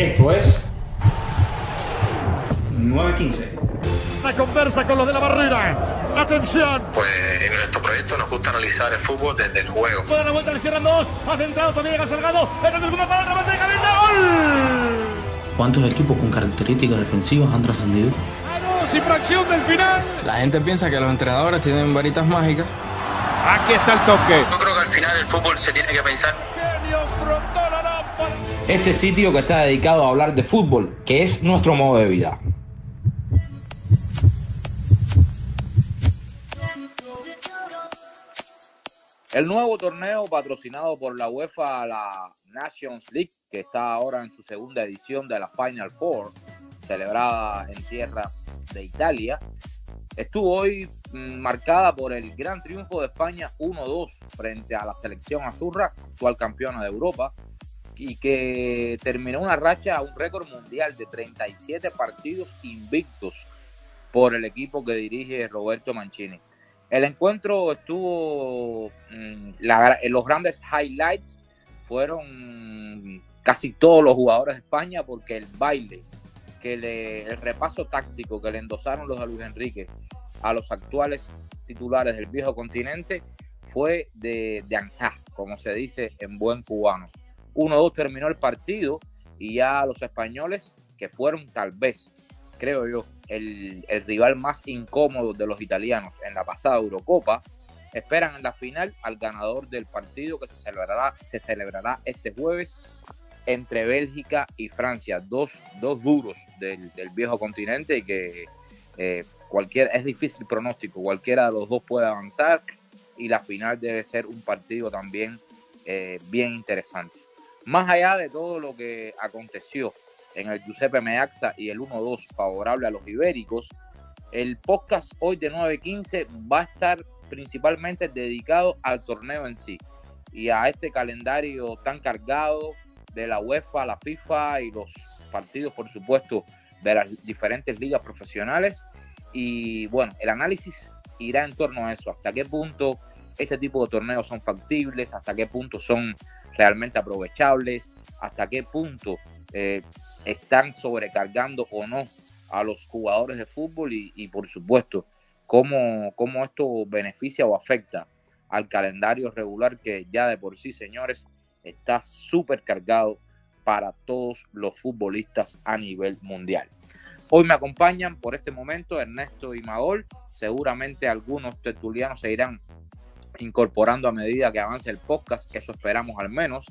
Esto es 915. La conversa con los de la barrera. Atención. Pues en nuestro proyecto nos gusta analizar el fútbol desde el juego. Puede la vuelta, le cierran dos. Ha centrado, también llega Salgado. En el segundo para remate de cabeza. ¡Gol! ¿Cuántos equipos con características defensivas han trascendido? sin fracción del final. La gente piensa que los entrenadores tienen varitas mágicas. Aquí está el toque. Yo creo que al final el fútbol se tiene que pensar. Genio la lámpara. Este sitio que está dedicado a hablar de fútbol, que es nuestro modo de vida. El nuevo torneo patrocinado por la UEFA, la Nations League, que está ahora en su segunda edición de la Final Four, celebrada en tierras de Italia, estuvo hoy mm, marcada por el gran triunfo de España 1-2 frente a la selección azurra, actual campeona de Europa, y que terminó una racha a un récord mundial de 37 partidos invictos por el equipo que dirige Roberto Mancini. El encuentro estuvo, mm, la- los grandes highlights fueron casi todos los jugadores de España porque el baile, que le, el repaso táctico que le endosaron los de Luis Enrique a los actuales titulares del viejo continente fue de, de como se dice en buen cubano. 1-2 terminó el partido y ya los españoles, que fueron tal vez, creo yo, el, rival más incómodo de los italianos en la pasada Eurocopa, esperan en la final al ganador del partido que se celebrará, se celebrará este jueves entre Bélgica y Francia, dos, dos duros del, del viejo continente y que eh, cualquier, es difícil pronóstico, cualquiera de los dos puede avanzar y la final debe ser un partido también eh, bien interesante. Más allá de todo lo que aconteció en el Giuseppe Meazza y el 1-2 favorable a los ibéricos, el podcast hoy de 9.15 va a estar principalmente dedicado al torneo en sí y a este calendario tan cargado de la UEFA, la FIFA y los partidos, por supuesto, de las diferentes ligas profesionales. Y bueno, el análisis irá en torno a eso, hasta qué punto este tipo de torneos son factibles, hasta qué punto son realmente aprovechables, hasta qué punto eh, están sobrecargando o no a los jugadores de fútbol y, por supuesto, cómo, cómo esto beneficia o afecta al calendario regular que ya de por sí, señores, está súper cargado para todos los futbolistas a nivel mundial. Hoy me acompañan por este momento Ernesto y Magol. Seguramente algunos tertulianos se irán incorporando a medida que avance el podcast, eso esperamos al menos.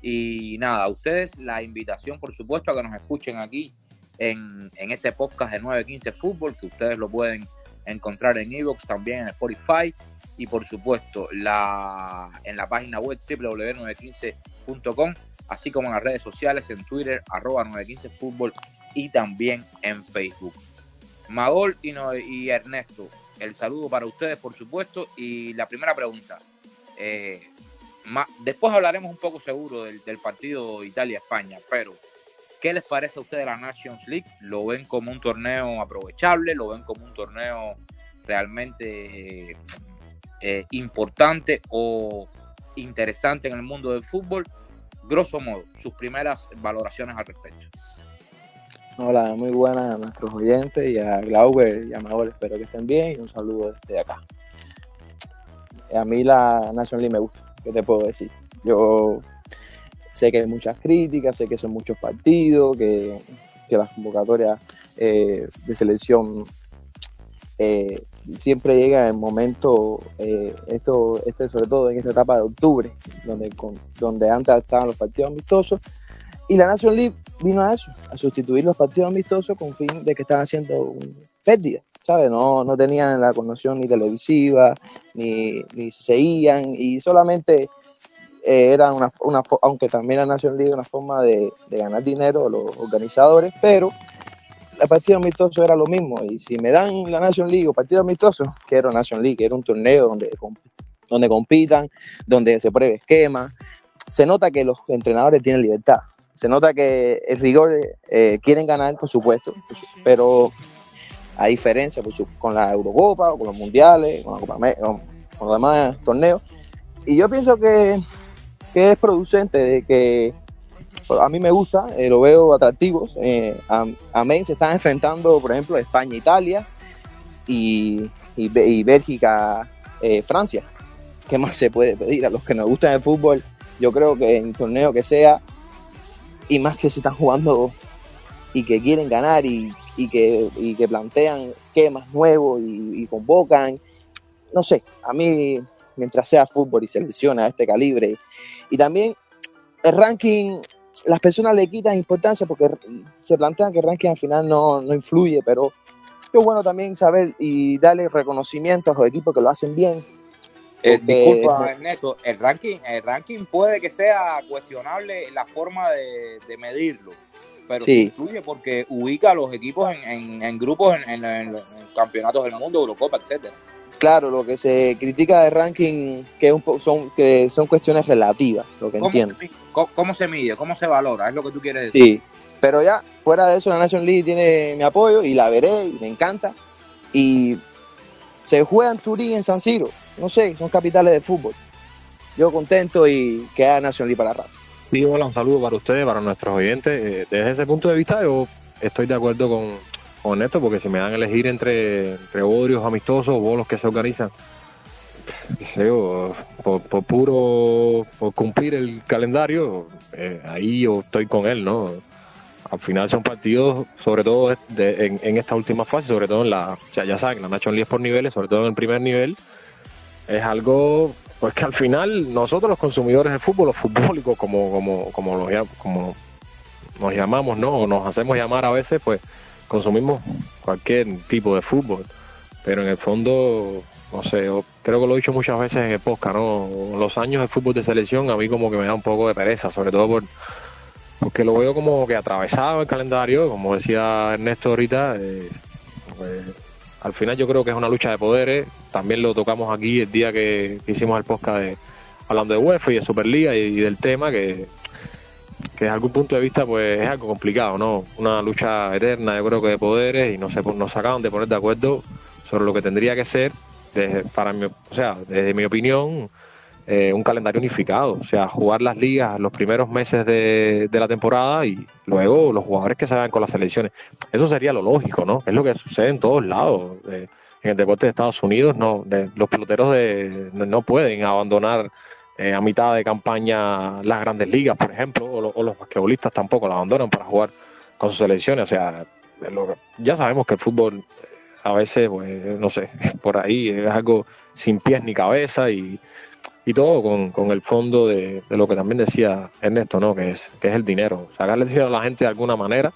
Y nada, a ustedes la invitación, por supuesto, a que nos escuchen aquí en, en este podcast de 915 Fútbol, que ustedes lo pueden encontrar en Evox, también en Spotify y por supuesto la, en la página web www.915.com, así como en las redes sociales, en Twitter, arroba 915 Fútbol y también en Facebook. Magol y, Ernesto, el saludo para ustedes, por supuesto. Y la primera pregunta, eh, después hablaremos un poco seguro del, del partido Italia-España, pero ¿qué les parece a ustedes la Nations League? ¿Lo ven como un torneo aprovechable? ¿Lo ven como un torneo realmente eh, eh, importante o interesante en el mundo del fútbol? Grosso modo, sus primeras valoraciones al respecto. Hola, muy buenas a nuestros oyentes y a Glauber y a Manuel, espero que estén bien y un saludo desde acá. A mí la National League me gusta, ¿qué te puedo decir? Yo sé que hay muchas críticas, sé que son muchos partidos, que, las convocatorias eh, de selección eh, siempre llegan en momentos, eh, esto, este, sobre todo en esta etapa de octubre, donde, con, donde antes estaban los partidos amistosos, y la National League vino a eso, a sustituir los partidos amistosos con fin de que estaban haciendo pérdida, ¿sabes? No, no tenían la connotación ni televisiva, ni, ni se seguían, y solamente eh, era una, una, aunque también la National League era una forma de, de ganar dinero los organizadores, pero el partido amistoso era lo mismo. Y si me dan la National League o partido amistoso, quiero National League, era un torneo donde, donde compitan, donde se pruebe esquema. Se nota que los entrenadores tienen libertad. Se nota que el rigor eh, quieren ganar, por supuesto, pero a diferencia pues, con la Eurocopa o con los mundiales, con, los demás torneos. Y yo pienso que, que es producente de que a mí me gusta, eh, lo veo atractivo. Eh, a, a se están enfrentando, por ejemplo, España, Italia y, y, Bélgica, eh, Francia. ¿Qué más se puede pedir a los que nos gustan el fútbol? Yo creo que en torneo que sea, y más que se están jugando y que quieren ganar y, y que, y que plantean esquemas nuevos y, convocan, no sé, a mí mientras sea fútbol y selecciona a este calibre. Y también el ranking las personas le quitan importancia porque se plantean que el ranking al final no, no influye, pero es bueno también saber y darle reconocimiento a los equipos que lo hacen bien. Eh, disculpa, Ernesto, el ranking, el ranking puede que sea cuestionable la forma de, de medirlo, pero sí. influye porque ubica a los equipos en, en, en grupos en, en, campeonatos del mundo, Eurocopa, etcétera. Claro, lo que se critica de ranking que, un son, que son cuestiones relativas, lo que ¿Cómo entiendo. Se, cómo, ¿Cómo se mide? ¿Cómo se valora? Es lo que tú quieres decir. Sí, pero ya, fuera de eso, la Nation League tiene mi apoyo y la veré y me encanta. Y se juega en Turín, en San Siro. No sé, son capitales de fútbol. Yo contento y que haya Nation League para rato. Sí, hola, un saludo para ustedes, para nuestros oyentes. Eh, Desde ese punto de vista, yo estoy de acuerdo con, con esto, porque si me dan a elegir entre, entre bodrios amistosos bolos que se organizan, por, puro, por cumplir el calendario, eh, ahí yo estoy con él, ¿no? Al final son partidos, sobre todo en, en, esta última fase, sobre todo en la, ya saben, la National League por niveles, sobre todo en el primer nivel, es algo, pues que al final nosotros los consumidores del fútbol, los futbolicos, como, como, como, los, como nos llamamos, ¿no? O nos hacemos llamar a veces, pues consumimos cualquier tipo de fútbol, pero en el fondo, no sé, creo que lo he dicho muchas veces en el podcast, ¿no? Los años de fútbol de selección a mí como que me da un poco de pereza, sobre todo por porque lo veo como que atravesado el calendario, como decía Ernesto ahorita, eh, pues, al final yo creo que es una lucha de poderes, también lo tocamos aquí el día que, hicimos el podcast de, hablando de UEFA y de Superliga y, y del tema, que que desde algún punto de vista pues es algo complicado, ¿no? Una lucha eterna, yo creo que de poderes y no se nos acaban de poner de acuerdo sobre lo que tendría que ser, desde, para mi, o sea, desde mi opinión, eh, un calendario unificado, o sea, jugar las ligas los primeros meses de, la temporada y luego los jugadores que se hagan con las selecciones. Eso sería lo lógico, ¿no? Es lo que sucede en todos lados. Eh, en el deporte de Estados Unidos, no, de, los peloteros de, no pueden abandonar eh, a mitad de campaña las grandes ligas, por ejemplo, o, lo, o, los basquetbolistas tampoco la abandonan para jugar con sus selecciones. O sea, lo, ya sabemos que el fútbol a veces, pues, no sé, por ahí es algo sin pies ni cabeza y, y todo con, con el fondo de, de, lo que también decía Ernesto, ¿no? Que es, que es el dinero. Sacarle dinero a la gente de alguna manera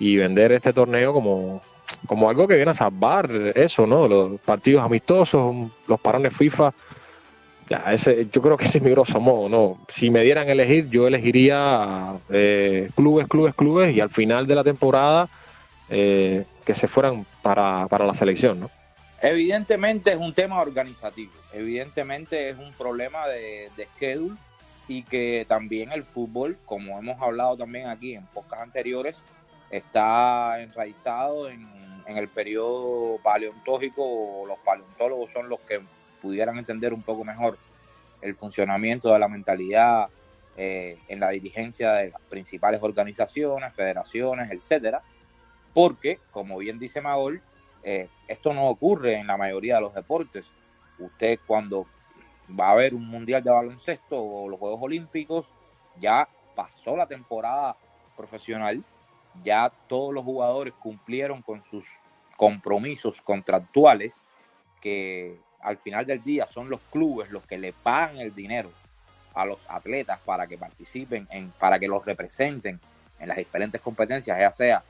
y vender este torneo como, como algo que viene a salvar eso, ¿no? Los partidos amistosos, los parones FIFA ya, ese, yo creo que ese es mi grosso modo, ¿no? Si me dieran a elegir, yo elegiría eh, clubes, clubes, clubes y al final de la temporada eh, que se fueran para, para la selección, ¿no? Evidentemente es un tema organizativo, evidentemente es un problema de, schedule y que también el fútbol, como hemos hablado también aquí en pocas anteriores, está enraizado en, en el periodo paleontológico, los paleontólogos son los que pudieran entender un poco mejor el funcionamiento de la mentalidad eh, en la dirigencia de las principales organizaciones, federaciones, etcétera, porque, como bien dice Magol, eh, esto no ocurre en la mayoría de los deportes. Usted cuando va a haber un mundial de baloncesto o los Juegos Olímpicos, ya pasó la temporada profesional, ya todos los jugadores cumplieron con sus compromisos contractuales que al final del día son los clubes los que le pagan el dinero a los atletas para que participen, en, para que los representen en las diferentes competencias, ya sea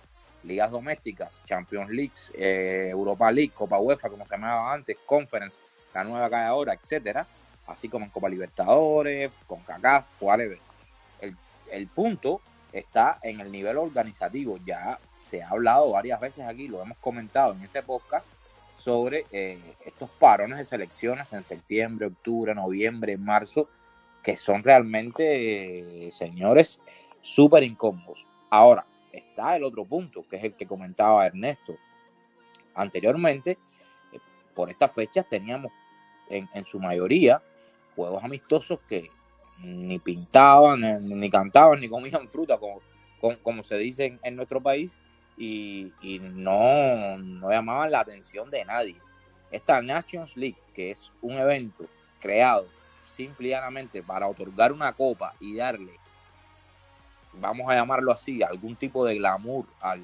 ligas domésticas, Champions League, eh, Europa League, Copa UEFA, como se llamaba antes, Conference, la nueva que hay ahora, etcétera. así como en Copa Libertadores, con Kaká, whatever. El, el punto está en el nivel organizativo. Ya se ha hablado varias veces aquí, lo hemos comentado en este podcast, sobre eh, estos parones de selecciones en septiembre, octubre, noviembre, marzo, que son realmente, eh, señores, súper incómodos. Ahora, está el otro punto, que es el que comentaba Ernesto. Anteriormente, eh, por estas fechas teníamos en, en, su mayoría juegos amistosos que ni pintaban, ni, ni cantaban, ni comían fruta, como, como, como se dice en, en nuestro país, y, y no, no, llamaban la atención de nadie. Esta Nations League, que es un evento creado simplemente para otorgar una copa y darle, vamos a llamarlo así, algún tipo de glamour al,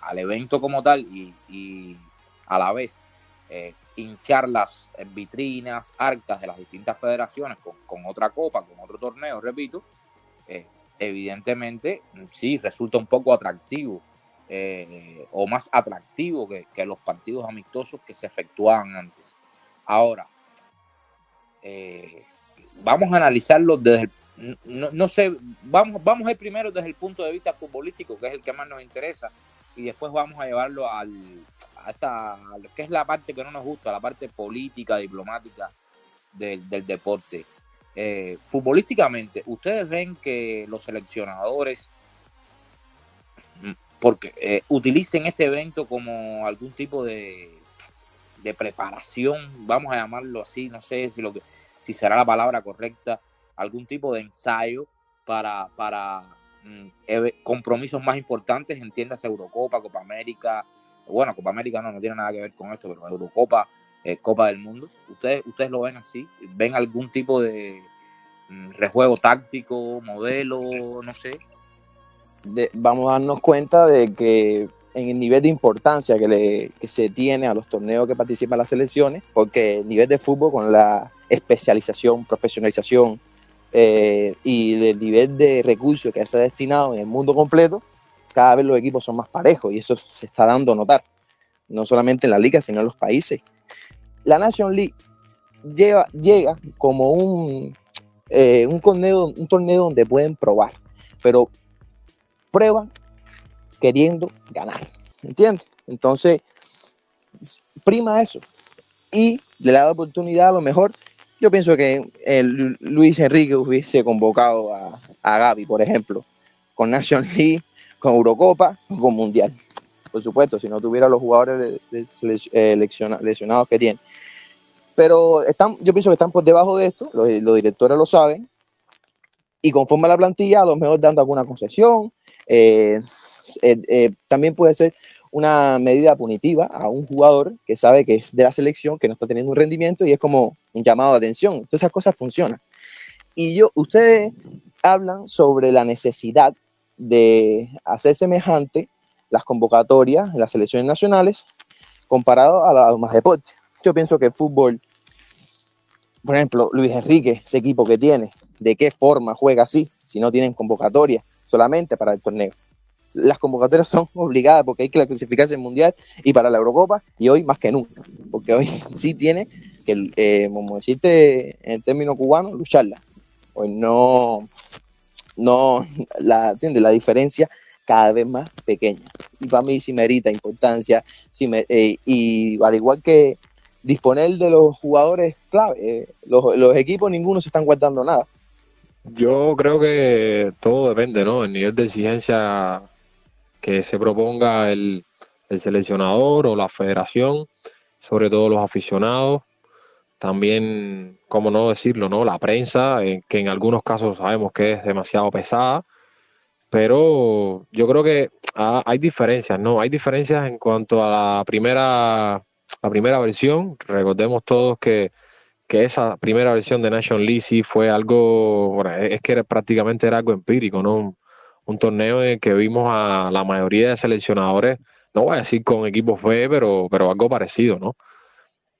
al, evento como tal y, y a la vez eh, hinchar las vitrinas, arcas de las distintas federaciones con, con otra copa, con otro torneo, repito, eh, evidentemente sí resulta un poco atractivo eh, o más atractivo que, que, los partidos amistosos que se efectuaban antes. Ahora, eh, vamos a analizarlo desde el, no, no, sé, vamos, vamos a ir primero desde el punto de vista futbolístico, que es el que más nos interesa, y después vamos a llevarlo al, a esta, a lo que es la parte que no nos gusta, la parte política, diplomática del, del deporte. Eh, futbolísticamente, ¿ustedes ven que los seleccionadores porque eh, utilicen este evento como algún tipo de, de, preparación, vamos a llamarlo así, no sé si lo que si será la palabra correcta, algún tipo de ensayo para, para mm, compromisos más importantes, entiendas Eurocopa, Copa América, bueno, Copa América no, no tiene nada que ver con esto, pero Eurocopa, eh, Copa del Mundo, ¿Ustedes, ¿ustedes lo ven así? ¿Ven algún tipo de mm, rejuego táctico, modelo, no sé? vamos a darnos cuenta de que en el nivel de importancia que, le, que se tiene a los torneos que participan las selecciones, porque el nivel de fútbol con la especialización, profesionalización eh, y el nivel de recursos que se ha destinado en el mundo completo, cada vez los equipos son más parejos y eso se está dando a notar, no solamente en la liga, sino en los países. La Nation League llega como un, eh, un, torneo, un torneo donde pueden probar, pero prueban queriendo ganar. ¿Entiendes? Entonces, prima eso. Y le da la oportunidad a lo mejor. Yo pienso que el Luis Enrique hubiese convocado a, a Gaby, por ejemplo, con National League, con Eurocopa, con Mundial. Por supuesto, si no tuviera los jugadores eh, lesionados que tiene. Pero están, yo pienso que están por debajo de esto, los, directores lo saben, y conforme a la plantilla, a lo mejor dando alguna concesión, eh, eh, eh, también puede ser una medida punitiva a un jugador que sabe que es de la selección, que no está teniendo un rendimiento y es como un llamado de atención. Todas esas cosas funcionan. Y yo, ustedes hablan sobre la necesidad de hacer semejante las convocatorias en las selecciones nacionales comparado a los más deportes. Yo pienso que el fútbol, por ejemplo, Luis Enrique, ese equipo que tiene, de qué forma juega así, si no tienen convocatoria solamente para el torneo. Las convocatorias son obligadas porque hay que clasificarse en mundial y para la Eurocopa y hoy más que nunca, porque hoy sí tiene que, eh, como decirte en términos cubanos, lucharla. Hoy no, no, la, ¿entiendes? La diferencia cada vez más pequeña. Y para mí sí merita importancia, sí me, eh, y al igual que disponer de los jugadores clave, eh, los, los equipos ninguno se están guardando nada. Yo creo que todo depende, ¿no? El nivel de exigencia que se proponga el, el seleccionador o la federación, sobre todo los aficionados. También, como no decirlo, ¿no? La prensa, eh, que en algunos casos sabemos que es demasiado pesada. Pero yo creo que hay diferencias, ¿no? Hay diferencias en cuanto a la primera, la primera versión. Recordemos todos que que esa primera versión de Nation League sí fue algo, bueno, es que era, prácticamente era algo empírico, ¿no? Un, torneo en el que vimos a la mayoría de seleccionadores, no voy a decir con equipos B, pero, pero algo parecido, ¿no?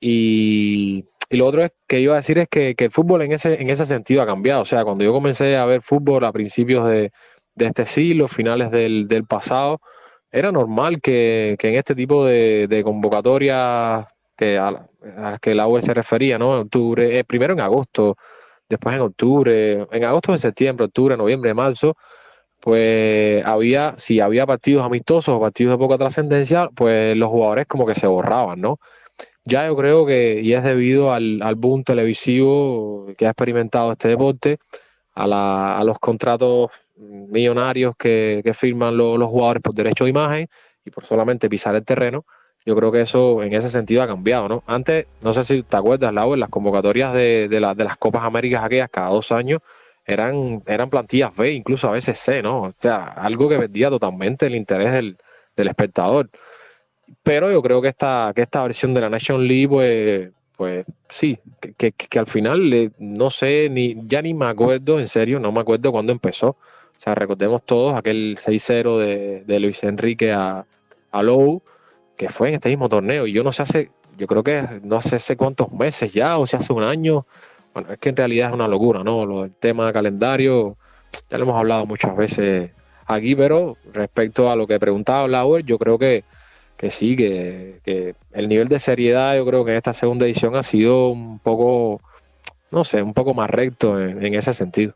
Y, y lo otro es que iba a decir es que, que, el fútbol en ese, en ese sentido ha cambiado. O sea, cuando yo comencé a ver fútbol a principios de, de este siglo, finales del, del pasado, era normal que, que en este tipo de, convocatorias que a, la, que Lauer se refería, ¿no? En octubre, eh, primero en agosto, después en octubre, en agosto, en septiembre, octubre, noviembre, marzo, pues había, si había partidos amistosos o partidos de poca trascendencia, pues los jugadores como que se borraban, ¿no? Ya yo creo que, y es debido al, al boom televisivo que ha experimentado este deporte, a, la, a los contratos millonarios que, firman los jugadores por derecho de imagen y por solamente pisar el terreno, yo creo que eso en ese sentido ha cambiado, ¿no? Antes, no sé si te acuerdas, Lau, en las convocatorias de, de, de las Copas Américas aquellas, cada dos años, eran, eran plantillas B, incluso a veces C, ¿no? O sea, algo que vendía totalmente el interés del, del espectador. Pero yo creo que esta, que esta versión de la Nation League, pues, pues sí, que, que, al final no sé, ni ya ni me acuerdo, en serio, no me acuerdo cuándo empezó. O sea, recordemos todos aquel 6-0 de, de, Luis Enrique a, a Lowe, que fue en este mismo torneo. Y yo no sé hace, yo creo que no sé cuántos meses ya, o sea, hace un año. Bueno, es que en realidad es una locura, ¿no? Lo, el tema calendario, ya lo hemos hablado muchas veces aquí, pero respecto a lo que preguntaba Lauer, yo creo que que sí, que, el nivel de seriedad yo creo que en esta segunda edición ha sido un poco, no sé, un poco más recto en, ese sentido.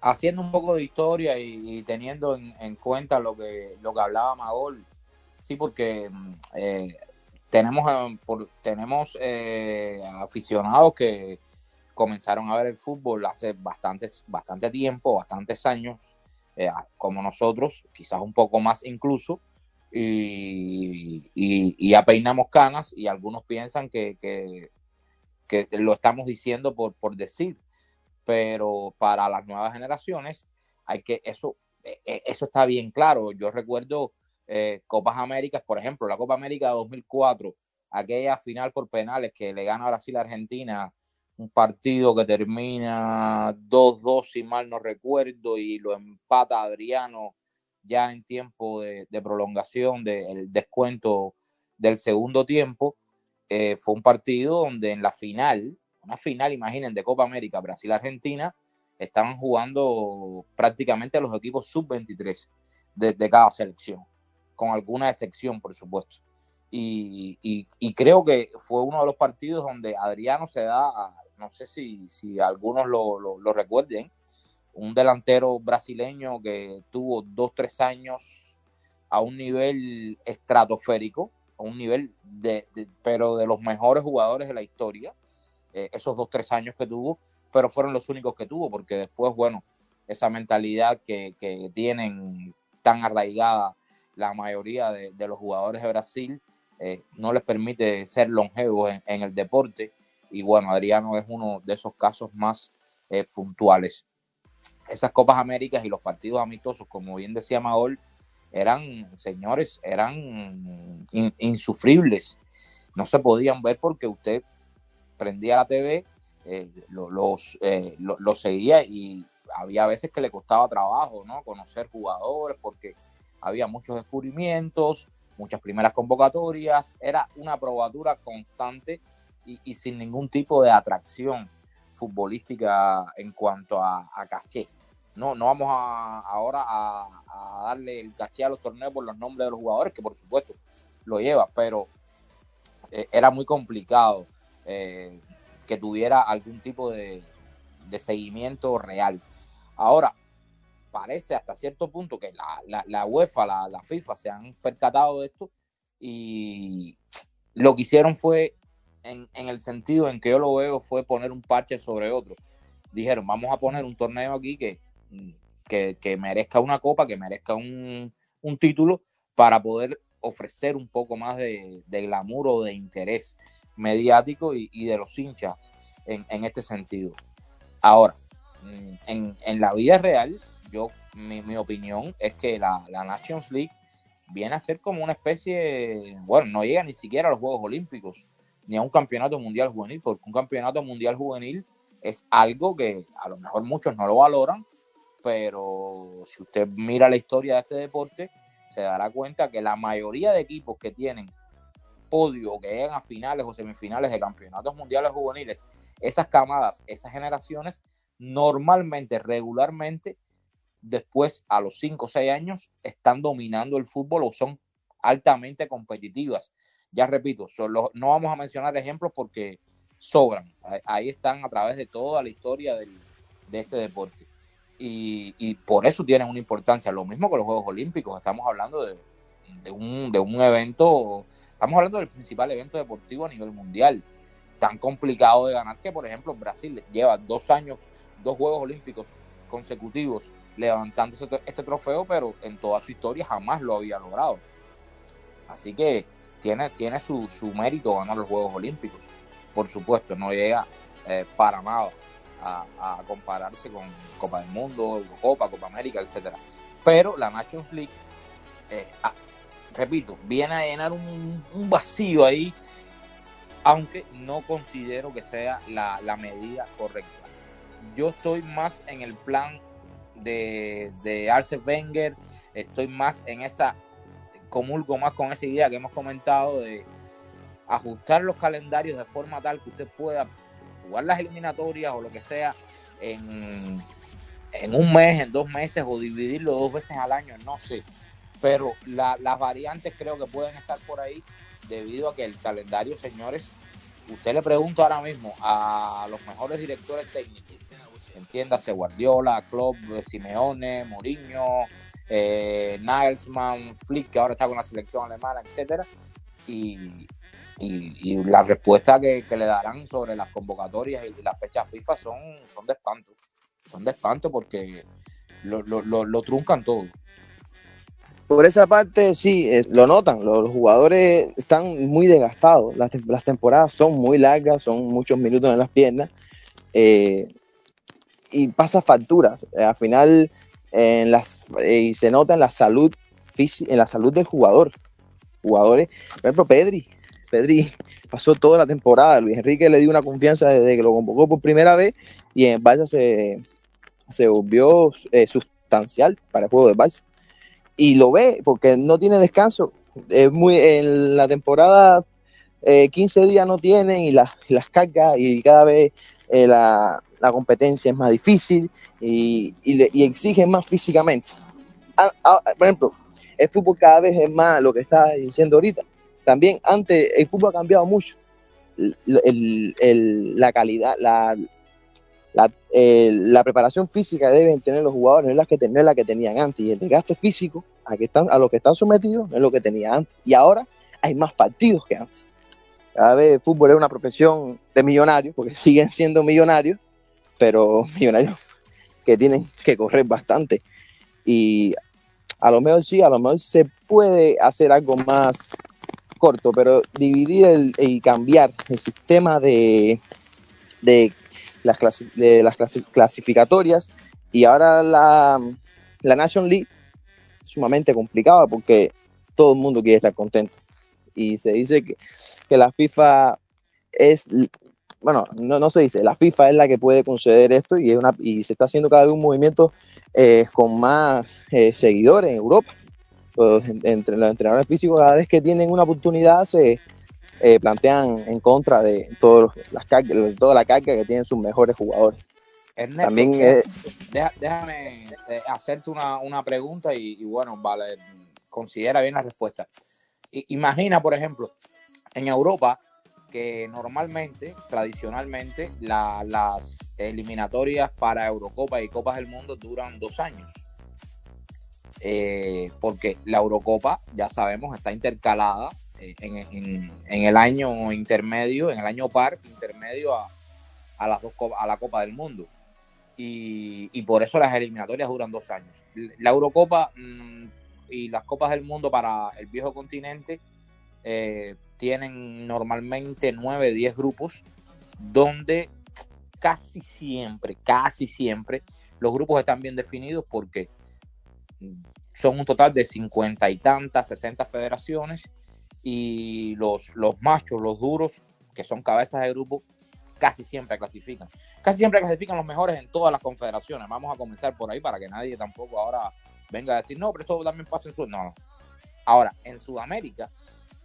Haciendo un poco de historia y, teniendo en, cuenta lo que, lo que hablaba Magol, sí, porque eh, tenemos, eh, tenemos eh, aficionados que comenzaron a ver el fútbol hace bastantes, bastante tiempo, bastantes años, como nosotros, quizás un poco más incluso, y, ya peinamos canas y algunos piensan que, que, lo estamos diciendo por, por decir, pero para las nuevas generaciones hay que, eso, e, e, eso está bien claro. Yo recuerdo eh, Copas Américas, por ejemplo, la Copa América de 2004, aquella final por penales que le gana Brasil a Argentina, un partido que termina 2-2, si mal no recuerdo, y lo empata Adriano ya en tiempo de, prolongación del descuento del segundo tiempo. Eh, fue un partido donde en la final, una final, imaginen, de Copa América, Brasil-Argentina, estaban jugando prácticamente los equipos sub-23 de, cada selección, con alguna excepción, por supuesto. Y, creo que fue uno de los partidos donde Adriano se da, no sé si, algunos lo, lo recuerden, un delantero brasileño que tuvo dos, tres años a un nivel estratosférico, a un nivel de, pero de los mejores jugadores de la historia, eh, esos dos, tres años que tuvo, pero fueron los únicos que tuvo, porque después, bueno, esa mentalidad que, tienen tan arraigada la mayoría de, los jugadores de Brasil, eh, no les permite ser longevos en, el deporte, y bueno, Adriano es uno de esos casos más eh, puntuales esas Copas Américas y los partidos amistosos, como bien decía Maol, eran, señores, eran insufribles. No se podían ver porque usted prendía la TV, eh, los, eh, lo, seguía y había veces que le costaba trabajo, ¿no? Conocer jugadores porque había muchos descubrimientos, muchas primeras convocatorias, era una probatura constante y, sin ningún tipo de atracción futbolística en cuanto a, caché no, no vamos a, ahora a, darle el caché a los torneos por los nombres de los jugadores, que por supuesto lo lleva, pero eh, era muy complicado eh, que tuviera algún tipo de, seguimiento real. Ahora, parece hasta cierto punto que la, la, UEFA, la, la, FIFA se han percatado de esto y lo que hicieron fue, en, en el sentido en que yo lo veo, fue poner un parche sobre otro. Dijeron, vamos a poner un torneo aquí que que, merezca una copa, que merezca un, título para poder ofrecer un poco más de, glamour o de interés mediático y, de los hinchas en, este sentido. Ahora, mm, en, la vida real, yo mi, opinión es que la, la, Nations League viene a ser como una especie, bueno, no llega ni siquiera a los Juegos Olímpicos, ni a un campeonato mundial juvenil, porque un campeonato mundial juvenil es algo que a lo mejor muchos no lo valoran, pero si usted mira la historia de este deporte, se dará cuenta que la mayoría de equipos que tienen podio que llegan a finales o semifinales de campeonatos mundiales juveniles, esas camadas, esas generaciones, normalmente, regularmente, después a los 5 o 6 años, están dominando el fútbol o son altamente competitivas. Ya repito, solo, no vamos a mencionar ejemplos porque sobran. Ahí están a través de toda la historia del, de este deporte. Y, y, por eso tienen una importancia. Lo mismo con los Juegos Olímpicos. Estamos hablando de, de, un, de un evento, estamos hablando del principal evento deportivo a nivel mundial. Tan complicado de ganar que, por ejemplo, Brasil lleva dos años, dos Juegos Olímpicos consecutivos levantando este, trofeo, pero en toda su historia jamás lo había logrado. Así que tiene, tiene su, su mérito ganar los Juegos Olímpicos. Por supuesto, no llega eh, para nada a, compararse con Copa del Mundo, Eurocopa, Copa América, etcétera. Pero la Nations League, eh, ah, repito, viene a llenar un, vacío ahí, aunque no considero que sea la, la medida correcta. Yo estoy más en el plan de, de Arsene Wenger, estoy más en esa, comulgo más con esa idea que hemos comentado de ajustar los calendarios de forma tal que usted pueda jugar las eliminatorias o lo que sea en, en un mes, en dos meses o dividirlo dos veces al año, no sé. Pero las variantes creo que pueden estar por ahí debido a que el calendario, señores, usted le pregunta ahora mismo a los mejores directores técnicos, entiéndase Guardiola, Klopp, Simeone, Mourinho, eh, Flick, que ahora está con la selección alemana, etcétera, y, y, la respuesta que, le darán sobre las convocatorias y las fechas FIFA son, son de espanto. Son de espanto porque lo, lo, truncan todo. Por esa parte, sí, eh, lo notan. Los, jugadores están muy desgastados. Las, las, temporadas son muy largas, son muchos minutos en las piernas. Eh, y pasa facturas. al final, en las, eh, y se nota en la salud en la salud del jugador. Jugadores, por ejemplo, Pedri, Pedri pasó toda la temporada. Luis Enrique le dio una confianza desde que lo convocó por primera vez y en Barça se, se volvió eh, sustancial para el juego de Barça. Y lo ve porque no tiene descanso. Es muy, en la temporada 15 eh, días no tienen y, las las cargas y cada vez eh, la, competencia es más difícil y, y, exige más físicamente. Por ejemplo, el fútbol cada vez es más lo que está diciendo ahorita también antes el fútbol ha cambiado mucho. la calidad, la, la, preparación física deben tener los jugadores no es la que, la que tenían antes. Y el desgaste físico a, que están, a lo que están sometidos no es lo que tenía antes. Y ahora hay más partidos que antes. Cada vez el fútbol es una profesión de millonarios, porque siguen siendo millonarios, pero millonarios que tienen que correr bastante. Y a lo mejor sí, a lo mejor se puede hacer algo más corto, pero dividir y cambiar el sistema de, de, las, de las clasificatorias y ahora la, la Nation League sumamente complicada porque todo el mundo quiere estar contento. Y se dice que, que la FIFA es, bueno, no, no, se dice, la FIFA es la que puede conceder esto y, es una, y se está haciendo cada vez un movimiento eh, con más eh, seguidores en Europa entre los entrenadores físicos cada vez que tienen una oportunidad se eh, plantean en contra de todos las toda la carga que tienen sus mejores jugadores. También déjame hacerte una, pregunta y, bueno, vale, considera bien la respuesta. imagina, por ejemplo, en Europa que normalmente, tradicionalmente, las eliminatorias para Eurocopa y Copas del Mundo duran dos años eh, porque la Eurocopa, ya sabemos, está intercalada eh, en, el año intermedio, en el año par intermedio a, las dos, a la Copa del Mundo. Y, por eso las eliminatorias duran dos años. La Eurocopa mm, y las Copas del Mundo para el viejo continente eh, tienen normalmente 9, 10 grupos, donde casi siempre, casi siempre, los grupos están bien definidos porque son un total de cincuenta y tantas, 60 federaciones y los, los machos, los duros, que son cabezas de grupo, casi siempre clasifican. Casi siempre clasifican los mejores en todas las confederaciones. Vamos a comenzar por ahí para que nadie tampoco ahora venga a decir, no, pero esto también pasa en Sudamérica. No. Ahora, en Sudamérica,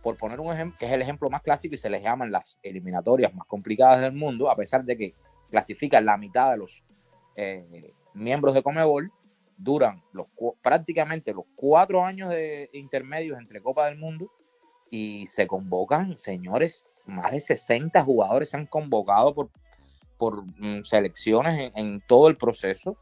por poner un ejemplo, que es el ejemplo más clásico y se les llaman las eliminatorias más complicadas del mundo, a pesar de que clasifican la mitad de los eh, miembros de Comebol, duran los, prácticamente los cuatro años de intermedios entre Copa del Mundo y se convocan, señores, más de 60 jugadores se han convocado por, por mm, selecciones en, todo el proceso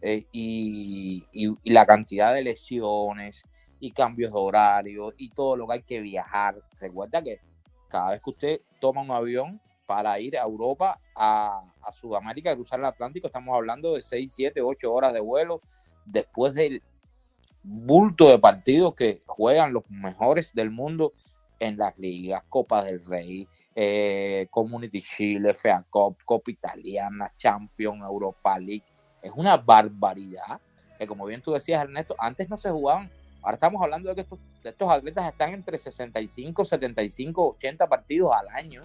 eh, y, la cantidad de lesiones y cambios de horario y todo lo que hay que viajar. Recuerda que cada vez que usted toma un avión para ir a Europa, a, a Sudamérica, a cruzar el Atlántico, estamos hablando de 6, 7, 8 horas de vuelo después del bulto de partidos que juegan los mejores del mundo en las ligas, Copa del Rey, eh, Community Chile, FEA Cup, Copa Italiana, Champions, Europa League. Es una barbaridad que, como bien tú decías, Ernesto, antes no se jugaban. Ahora estamos hablando de que estos, estos atletas están entre 65, 75, 80 partidos al año.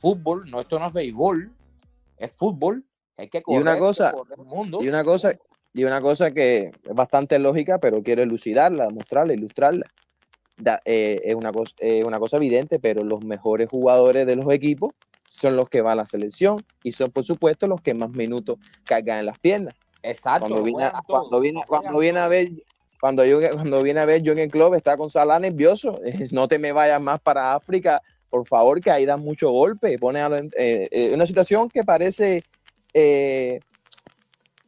Fútbol, no, esto no es béisbol, es fútbol. Hay que correr, y una cosa, el mundo. Y una cosa, y una cosa que es bastante lógica, pero quiero elucidarla, mostrarla, ilustrarla. Eh, es, una cosa, una cosa evidente, pero los mejores jugadores de los equipos son los que van a la selección y son, por supuesto, los que más minutos cargan en las piernas. Exacto. Cuando viene, cuando viene, cuando viene a ver cuando yo cuando viene a ver el Club está con Salah nervioso, no te me vayas más para África, por favor, que ahí dan mucho golpe, pone a eh, eh, una situación que parece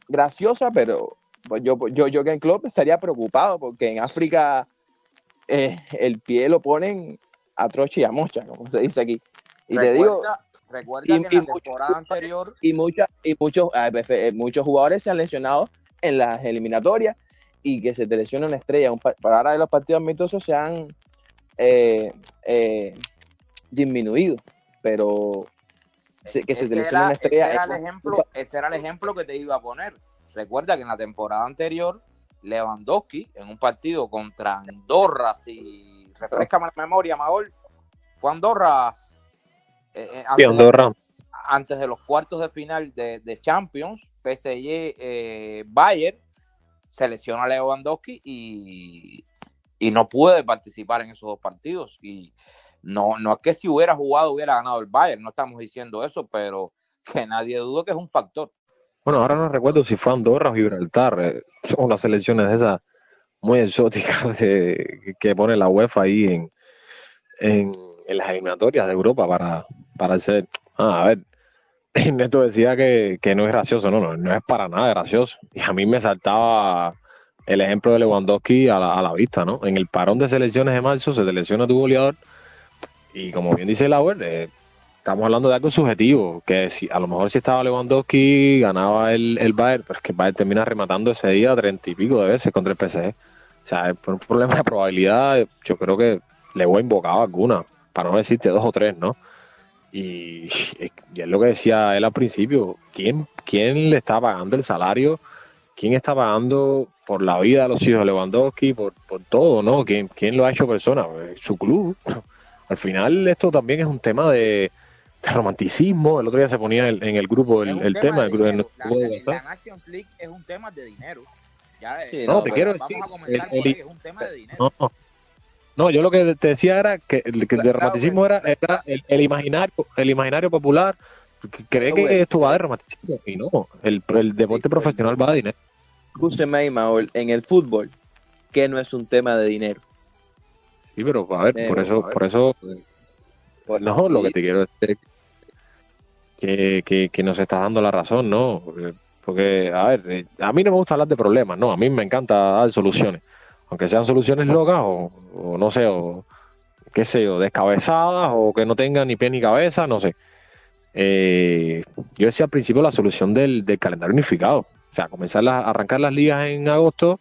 graciosa, pero pues, yo, yo, yo en Club estaría preocupado porque en África eh, el pie lo ponen a trocha y a mocha, como se dice aquí. Y te digo, recuerda que en la temporada anterior y muchas y muchos ah, eh, muchos jugadores se han lesionado en las eliminatorias y que se te una estrella. para ahora de los partidos amistosos se han eh, disminuido, pero que se ese era, estrella. Ese era, el ejemplo, ese era el ejemplo que te iba a poner. Recuerda que en la temporada anterior, Lewandowski, en un partido contra Andorra, si refrescame la memoria, Maol, fue Andorra. Eh, eh, antes, Andorra. De, antes de los cuartos de final de, Champions, PSG eh, Bayern, selecciona a Lewandowski y, y no puede participar en esos dos partidos. Y no, no es que si hubiera jugado hubiera ganado el Bayern, no estamos diciendo eso, pero que nadie duda que es un factor. Bueno, ahora no recuerdo si fue Andorra o Gibraltar, eh, son unas selecciones de esas muy exóticas que pone la UEFA ahí en, en, las eliminatorias de Europa para, para hacer. Ah, a ver, Neto decía que, no es gracioso, no, no, no es para nada gracioso. Y a mí me saltaba el ejemplo de Lewandowski a la, a la vista, ¿no? En el parón de selecciones de marzo se selecciona tu goleador y como bien dice Lauer, eh, estamos hablando de algo subjetivo, que si a lo mejor si estaba Lewandowski ganaba el, el Bayern, pero es que el Bayern termina rematando ese día treinta y pico de veces contra el PSG. O sea, por un problema de probabilidad, yo creo que le voy a invocar alguna, para no decirte dos o tres, ¿no? Y, es lo que decía él al principio, ¿quién, quién le está pagando el salario? ¿Quién está pagando por la vida de los hijos de Lewandowski, por, por todo, ¿no? ¿Quién, ¿Quién lo ha hecho persona? Su club. Al final esto también es un tema de, romanticismo. El otro día se ponía en el grupo el, tema. De la, Nations League es un tema de dinero. no, te quiero decir. es un tema de dinero. No, yo lo que te decía era que, el, que el romanticismo era, el, imaginario el imaginario popular. Cree que esto va de romanticismo y no. El, deporte profesional va de dinero. Escúcheme, Maul, en el fútbol, que no es un tema de dinero. Sí, pero a ver, por eso, por eso, no, lo que te quiero decir que, que, que nos está dando la razón, ¿no? Porque, a ver, eh, a mí no me gusta hablar de problemas, ¿no? A mí me encanta dar soluciones, aunque sean soluciones locas o, no sé, o qué sé yo, descabezadas o que no tengan ni pie ni cabeza, no sé. Eh, yo decía al principio la solución del, calendario unificado, o sea, comenzar a arrancar las ligas en agosto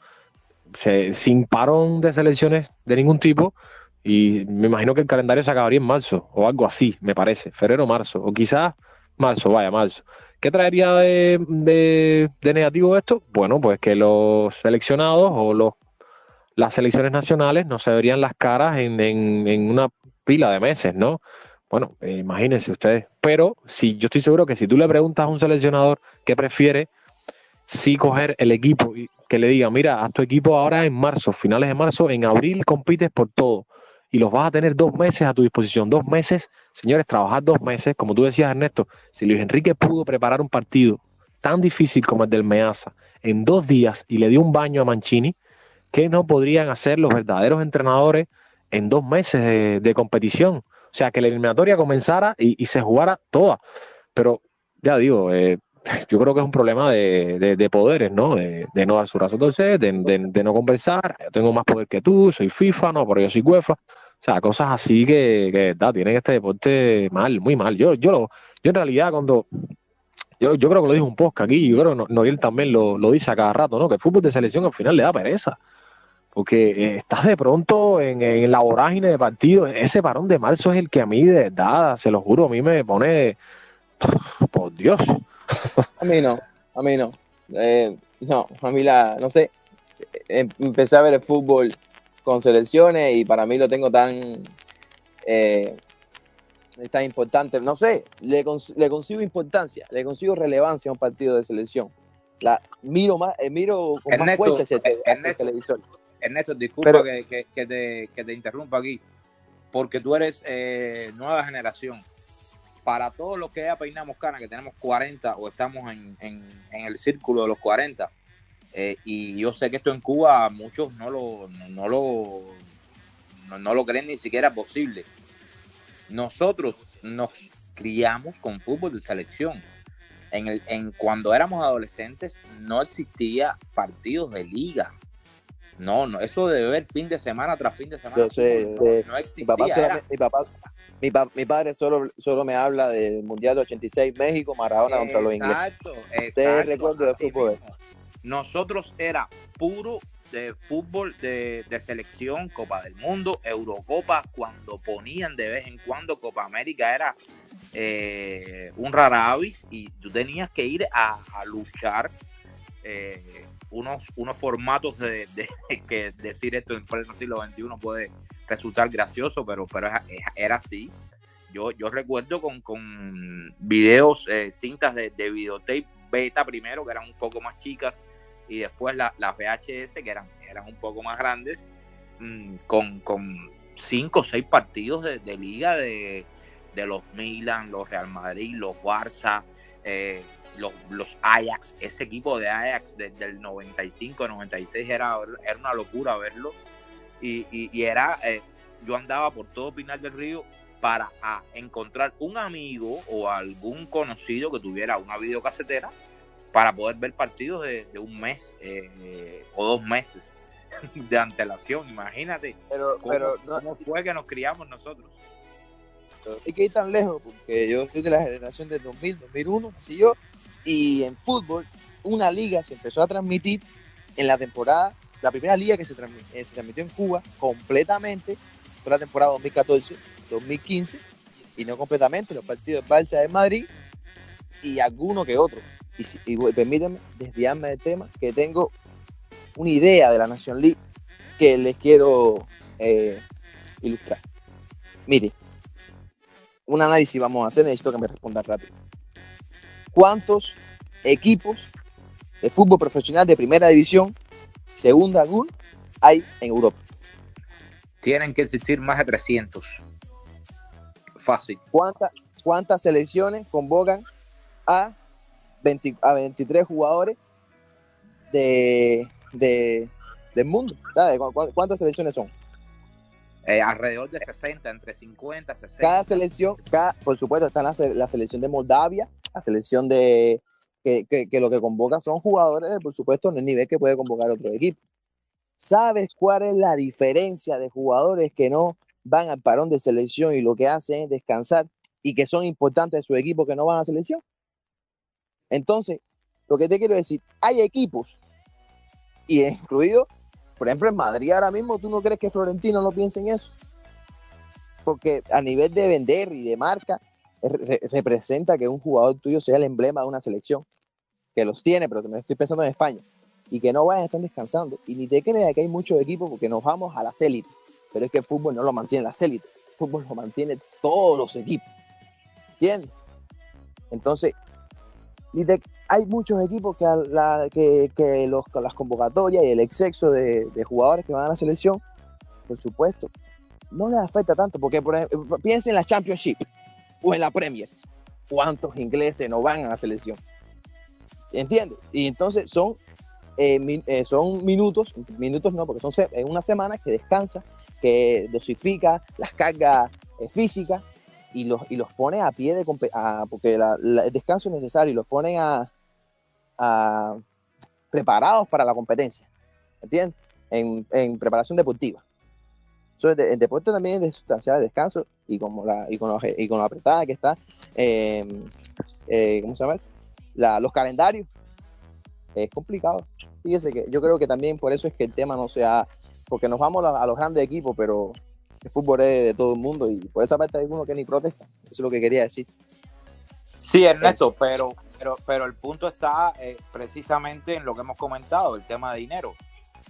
sin parón de selecciones de ningún tipo. Y me imagino que el calendario se acabaría en marzo o algo así, me parece, febrero, marzo, o quizás marzo, vaya, marzo. ¿Qué traería de, de, negativo esto? Bueno, pues que los seleccionados o los, las selecciones nacionales no se verían las caras en, en, una pila de meses, ¿no? Bueno, eh, imagínense ustedes. Pero si yo estoy seguro que si tú le preguntas a un seleccionador qué prefiere, si coger el equipo y que le diga, mira, haz tu equipo ahora en marzo, finales de marzo, en abril compites por todo y los vas a tener dos meses a tu disposición. Dos meses, señores, trabajar dos meses, como tú decías, Ernesto, si Luis Enrique pudo preparar un partido tan difícil como el del Meaza en dos días y le dio un baño a Mancini, ¿qué no podrían hacer los verdaderos entrenadores en dos meses de, competición. O sea, que la eliminatoria comenzara y, se jugara toda. Pero ya digo, eh, yo creo que es un problema de, poderes, ¿no? De, no dar su torcer, de, de, no conversar. Yo tengo más poder que tú, soy FIFA, no, pero yo soy UEFA. O sea, cosas así que, que da, tienen este deporte mal, muy mal. Yo, yo, lo, yo en realidad cuando yo, yo creo que lo dijo un post aquí, yo creo que Noriel también lo, dice a cada rato, ¿no? Que el fútbol de selección al final le da pereza. Porque eh, estás de pronto en, en la vorágine de partidos. Ese parón de marzo es el que a mí, de verdad, se lo juro, a mí me pone. Por Dios. A mí no, a mí no. Eh, no, a mí la, no sé. Em, empecé a ver el fútbol con selecciones y para mí lo tengo tan. Eh, tan importante. No sé, le, le consigo importancia, le consigo relevancia a un partido de selección. La miro más, miro con más fuerza ese, televisor. Ernesto, disculpa que, que, te, que, te, interrumpa aquí, porque tú eres eh, nueva generación. Para todos los que ya peinamos cana, que tenemos 40 o estamos en, en, el círculo de los 40, eh, y yo sé que esto en Cuba muchos no lo, no, lo, no, lo creen ni siquiera posible. Nosotros nos criamos con fútbol de selección. En el, en cuando éramos adolescentes no existía partidos de liga no, no, eso de ver fin de semana tras fin de semana. Yo sé, no, Mi papá, mi, mi, padre solo, solo me habla del Mundial de 86 México, Maradona contra los ingleses. Exacto, exacto. recuerdo de fútbol. Nosotros era puro de fútbol de, de, selección, Copa del Mundo, Eurocopa, cuando ponían de vez en cuando Copa América era eh, un rara avis y tú tenías que ir a, a luchar eh, unos, unos formatos de, que decir esto en pleno siglo XXI puede resultar gracioso, pero, pero era así. Yo, yo recuerdo con, con videos, eh, cintas de, de videotape beta primero, que eran un poco más chicas, y después las VHS, que eran, eran un poco más grandes, mm, con, con cinco o seis partidos de, liga de, de, los Milan, los Real Madrid, los Barça, eh, los, los Ajax, ese equipo de Ajax desde el 95, 96 era, era una locura verlo. Y, y, era, eh, yo andaba por todo Pinal del Río para encontrar un amigo o algún conocido que tuviera una videocasetera para poder ver partidos de, un mes eh, o dos meses de antelación. Imagínate pero, cómo, pero no, fue que nos criamos nosotros. Hay que ir tan lejos porque yo soy de la generación del 2000, 2001, si yo, y en fútbol, una liga se empezó a transmitir en la temporada, la primera liga que se, eh, se transmitió en Cuba completamente fue la temporada 2014-2015 y no completamente los partidos de Barça de Madrid y alguno que otro. Y, si, permítanme desviarme del tema, que tengo una idea de la Nación League que les quiero eh, ilustrar. Mire, un análisis vamos a hacer, necesito que me responda rápido cuántos equipos de fútbol profesional de primera división, segunda aún, hay en Europa. Tienen que existir más de 300. Fácil. ¿Cuántas, cuántas selecciones convocan a, 20, a 23 jugadores de, de, del mundo? ¿Cuántas selecciones son? Eh, alrededor de 60, entre 50 y 60. Cada selección, cada, por supuesto, está la, la selección de Moldavia, la selección de que, que, lo que convoca son jugadores, por supuesto, en el nivel que puede convocar otro equipo. ¿Sabes cuál es la diferencia de jugadores que no van al parón de selección y lo que hacen es descansar y que son importantes de su equipo que no van a selección? Entonces, lo que te quiero decir, hay equipos, y incluido, por ejemplo, en Madrid ahora mismo, ¿tú no crees que Florentino no piense en eso? Porque a nivel de vender y de marca, representa que un jugador tuyo sea el emblema de una selección, que los tiene, pero me estoy pensando en España, y que no vayan a estar descansando. Y ni te creas que hay muchos equipos porque nos vamos a las élites, pero es que el fútbol no lo mantiene las élites, el fútbol lo mantiene todos los equipos. ¿Entiendes? Entonces, hay muchos equipos que, la, que, que los, las convocatorias y el exceso de, de, jugadores que van a la selección, por supuesto, no les afecta tanto, porque por ejemplo, piensen en la Championship o en la Premier. ¿Cuántos ingleses no van a la selección? ¿Entiendes? Y entonces son eh, eh, son minutos, minutos no, porque son una semana que descansa, que dosifica las cargas eh, físicas y los, y los pone a pie de a- porque el descanso es necesario y los pone a, preparados para la competencia, ¿entiendes? En, en preparación deportiva. So, el, de- el deporte también es de sustancial descanso y, como la, y, con lo, y con lo apretada que está, eh, eh, ¿cómo se llama? La- los calendarios. Es complicado. Fíjese que yo creo que también por eso es que el tema no sea, porque nos vamos a, a los grandes equipos, pero el fútbol es de todo el mundo y por esa parte hay uno que ni protesta. Eso es lo que quería decir. Sí, Ernesto, pero, pero, pero el punto está eh, precisamente en lo que hemos comentado, el tema de dinero.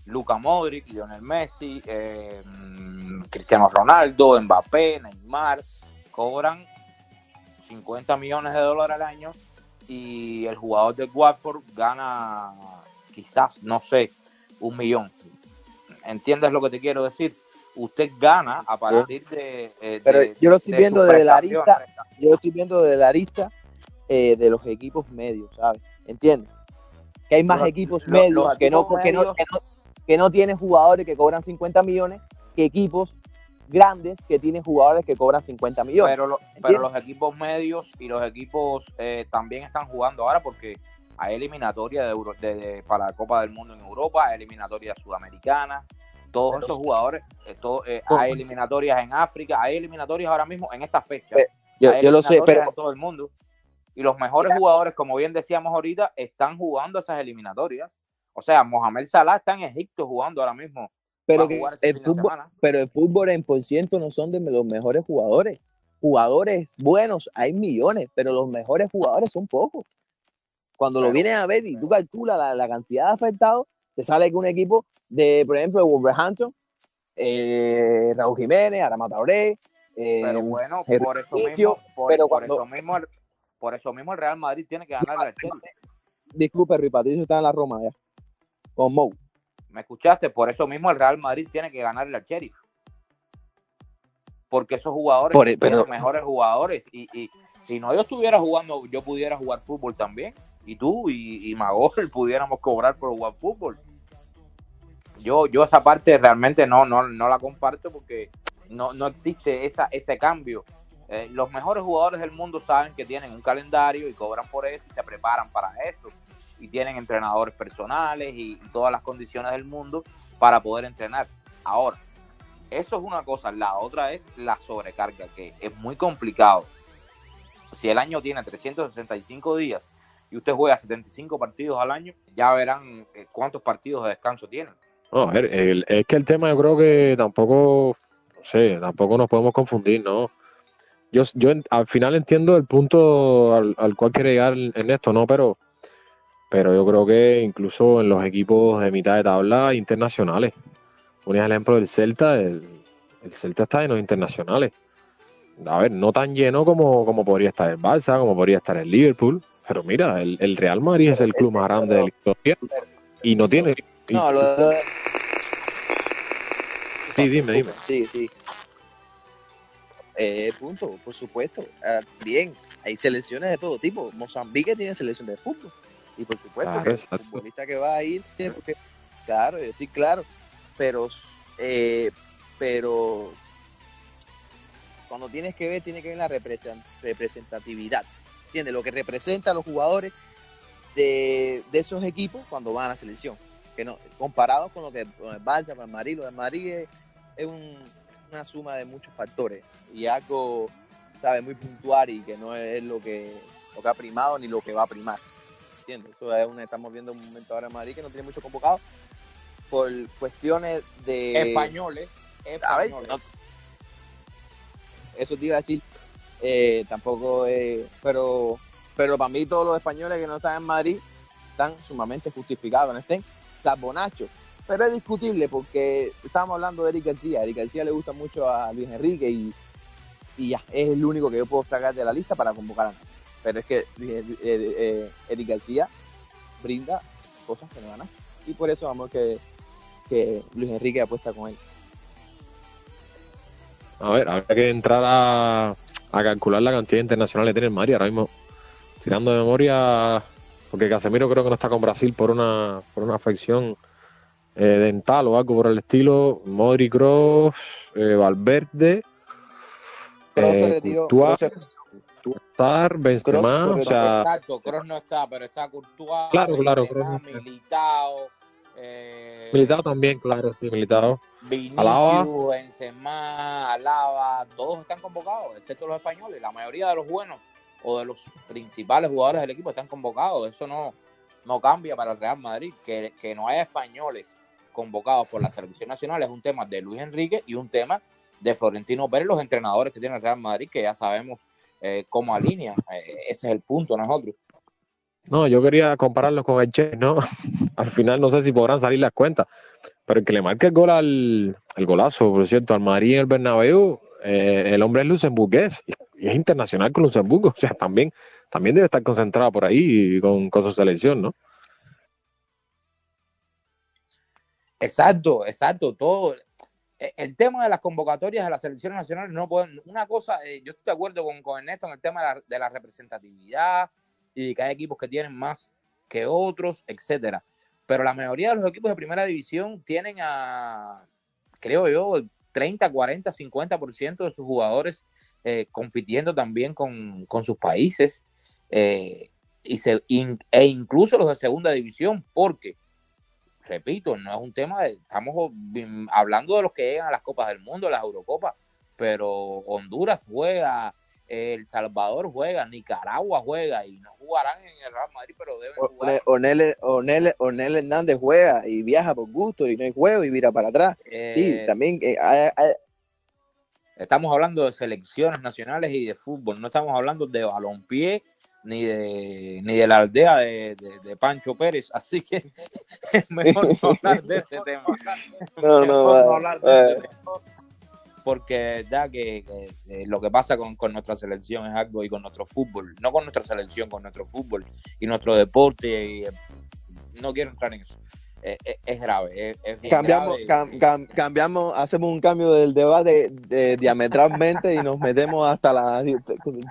Luca Modric, Lionel Messi, eh, mm, Cristiano Ronaldo, Mbappé, Neymar, cobran 50 millones de dólares al año y el jugador de Watford gana quizás, no sé, un millón. ¿Entiendes lo que te quiero decir? Usted gana a partir de... eh, Pero yo lo estoy de viendo desde la arista, yo lo estoy viendo desde la arista eh, de los equipos medios, ¿sabes? ¿Entiendes? Que hay más Los- equipos medios los que, no, equipos que, no, medios- que, no, que no tienen jugadores que cobran 50 millones que equipos grandes que tienen jugadores que cobran 50 millones. Pero, lo- pero los equipos medios y los equipos eh, también están jugando ahora porque hay eliminatoria de, Euro- de- de- para la Copa del Mundo en Europa, hay eliminatoria sudamericana. Todos Pero esos sí. jugadores, eh, todo- eh, hay eliminatorias en África, hay eliminatorias ahora mismo en estas fechas. Pe- yo, lo sé, pero en todo el mundo. Y los mejores jugadores, como bien decíamos ahorita, están jugando esas eliminatorias. O sea, Mohamed Salah está en Egipto jugando ahora mismo. pero que el fútbol, pero el fútbol en por ciento no son de los mejores jugadores. Jugadores buenos hay millones, pero los mejores jugadores son pocos. Cuando lo Pero- vienes a ver y tú calculas la, la cantidad de afectados, te sale que un equipo de, por ejemplo, Wolverhampton, eh, Raúl Jiménez, Arama Traoré, eh, Pero bueno, por eso mismo, por, pero por cuando- eso mismo, el- por eso mismo el Real Madrid tiene que ganar Chelsea. disculpe, Rui Patricio está en la Roma ya, con Mou. ¿Me escuchaste? Por eso mismo el Real Madrid tiene que ganarle al Sheriff. Porque esos jugadores Por- son pero- los mejores jugadores. Y, y si no yo estuviera jugando, yo pudiera jugar fútbol también. Y tú y, y Magol pudiéramos cobrar por jugar fútbol. Yo, yo esa parte realmente no, no, no la comparto porque no, no existe esa, ese cambio. Eh, los mejores jugadores del mundo saben que tienen un calendario y cobran por eso y se preparan para eso. Tienen entrenadores personales y, todas las condiciones del mundo para poder entrenar. Ahora, eso es una cosa. La otra es la sobrecarga, que es muy complicado. Si el año tiene 365 días y usted juega 75 partidos al año, ya verán eh, cuántos partidos de descanso tienen. No, es que el tema yo creo que tampoco, sé, tampoco nos podemos confundir, ¿no? Yo, yo en- al final entiendo el punto al, al cual quiere llegar Ernesto, ¿no? Pero, pero yo creo que incluso en los equipos de mitad de tabla internacionales, un ejemplo del Celta, el, el Celta está en los internacionales. A ver, no tan lleno como, como podría estar el Barça, como podría estar el Liverpool, pero mira, el, el Real Madrid es el club más grande de la historia y no tiene... y- No, lo, Sí, dime, dime. Sí, sí. Eh, punto, por supuesto. Ah, bien, hay selecciones de todo tipo. Mozambique tiene selección de fútbol. Y por supuesto, Claro, que el futbolista que va a ir, tiene que- claro, yo estoy claro. Pero, eh, pero cuando tienes que ver, tiene que ver la represen- representatividad. ¿Entiendes? Lo que representa a los jugadores de, de esos equipos cuando van a la selección. Que no, comparado con lo que con el Barça, con el Madrid, lo del Madrid es, es un- una suma de muchos factores y algo, ¿sabes? Muy puntual y que no es lo que, lo que ha primado ni lo que va a primar. ¿Entiendes? Eso es una, estamos viendo un momento ahora en Madrid que no tiene mucho convocado por cuestiones de... Españoles, A ver, españoles. no- eso te iba a decir, eh, tampoco, eh, pero, pero para mí todos los españoles que no están en Madrid están sumamente justificados, no estén, salvo Nacho. Pero es discutible porque estábamos hablando de Eric García. Eric García le gusta mucho a Luis Enrique y, y ya, es el único que yo puedo sacar de la lista para convocar a Nacho. Pero es que Luis- eh, eh, Eric García brinda cosas que no Nacho. Y por eso vamos que, que Luis Enrique apuesta con él. A ver, habrá que entrar a, a calcular la cantidad internacional que tiene el Madrid. Ahora mismo, tirando de memoria, porque Casemiro creo que no está con Brasil por una, por una afección eh, dental o algo por el estilo. Modric, Kroos, eh, Valverde, Kroos se eh, retiró, se- Courtois, Benzema, o sea, Exacto, Kroos no está, pero está Courtois, Claro, claro, Benzema, no. Militao, eh, Militado también, claro, sí, Militado. Vinicius, Alaba. Benzema, Alaba, todos están convocados, excepto los españoles. La mayoría de los buenos o de los principales jugadores del equipo están convocados. Eso no, no cambia para el Real Madrid. Que, que no haya españoles convocados por la selección nacional es un tema de Luis Enrique y un tema de Florentino Pérez, los entrenadores que tiene el Real Madrid, que ya sabemos eh, cómo alinea. Eh, ese es el punto, nosotros. No, yo quería compararlo con el Che, ¿no? Al final no sé si podrán salir las cuentas, pero el que le marque el gol al el golazo, por cierto, al Madrid en el Bernabéu, eh, el hombre es luxemburgués y y es internacional con Luxemburgo, o sea, también, también debe estar concentrado por ahí con, con su selección, ¿no? Exacto, exacto, todo. E- El tema de las convocatorias de las selecciones nacionales no pueden. Una cosa, eh, yo estoy de acuerdo con, con Ernesto en el tema de la, representatividad y que hay equipos que tienen más que otros, etcétera. Pero la mayoría de los equipos de primera división tienen a, creo yo, el 30, 40, 50% de sus jugadores eh, compitiendo también con, con sus países eh, y se, e incluso los de segunda división, porque repito, no es un tema de, estamos hablando de los que llegan a las Copas del Mundo, las Eurocopas, pero Honduras juega, El Salvador juega, Nicaragua juega y no jugarán en el Real Madrid, pero deben jugar. Onel, Onel, Onel Hernández juega y viaja por gusto y no hay juego y vira para atrás. Sí, Eh, también eh, hay- hay- Estamos hablando de selecciones nacionales y de fútbol, no estamos hablando de balompié ni de ni de la aldea de, de- de Pancho Pérez, así que es mejor no hablar de ese tema. No, no, de va. ese tema. Porque ya que, que, eh, lo que pasa con, con nuestra selección es algo y con nuestro fútbol, no con nuestra selección, con nuestro fútbol y nuestro deporte, y, eh, no quiero entrar en eso. Eh, eh, es grave, es, es cambiamos, grave. cam- cam- cambiamos, hacemos un cambio del debate de- diametralmente y nos metemos hasta las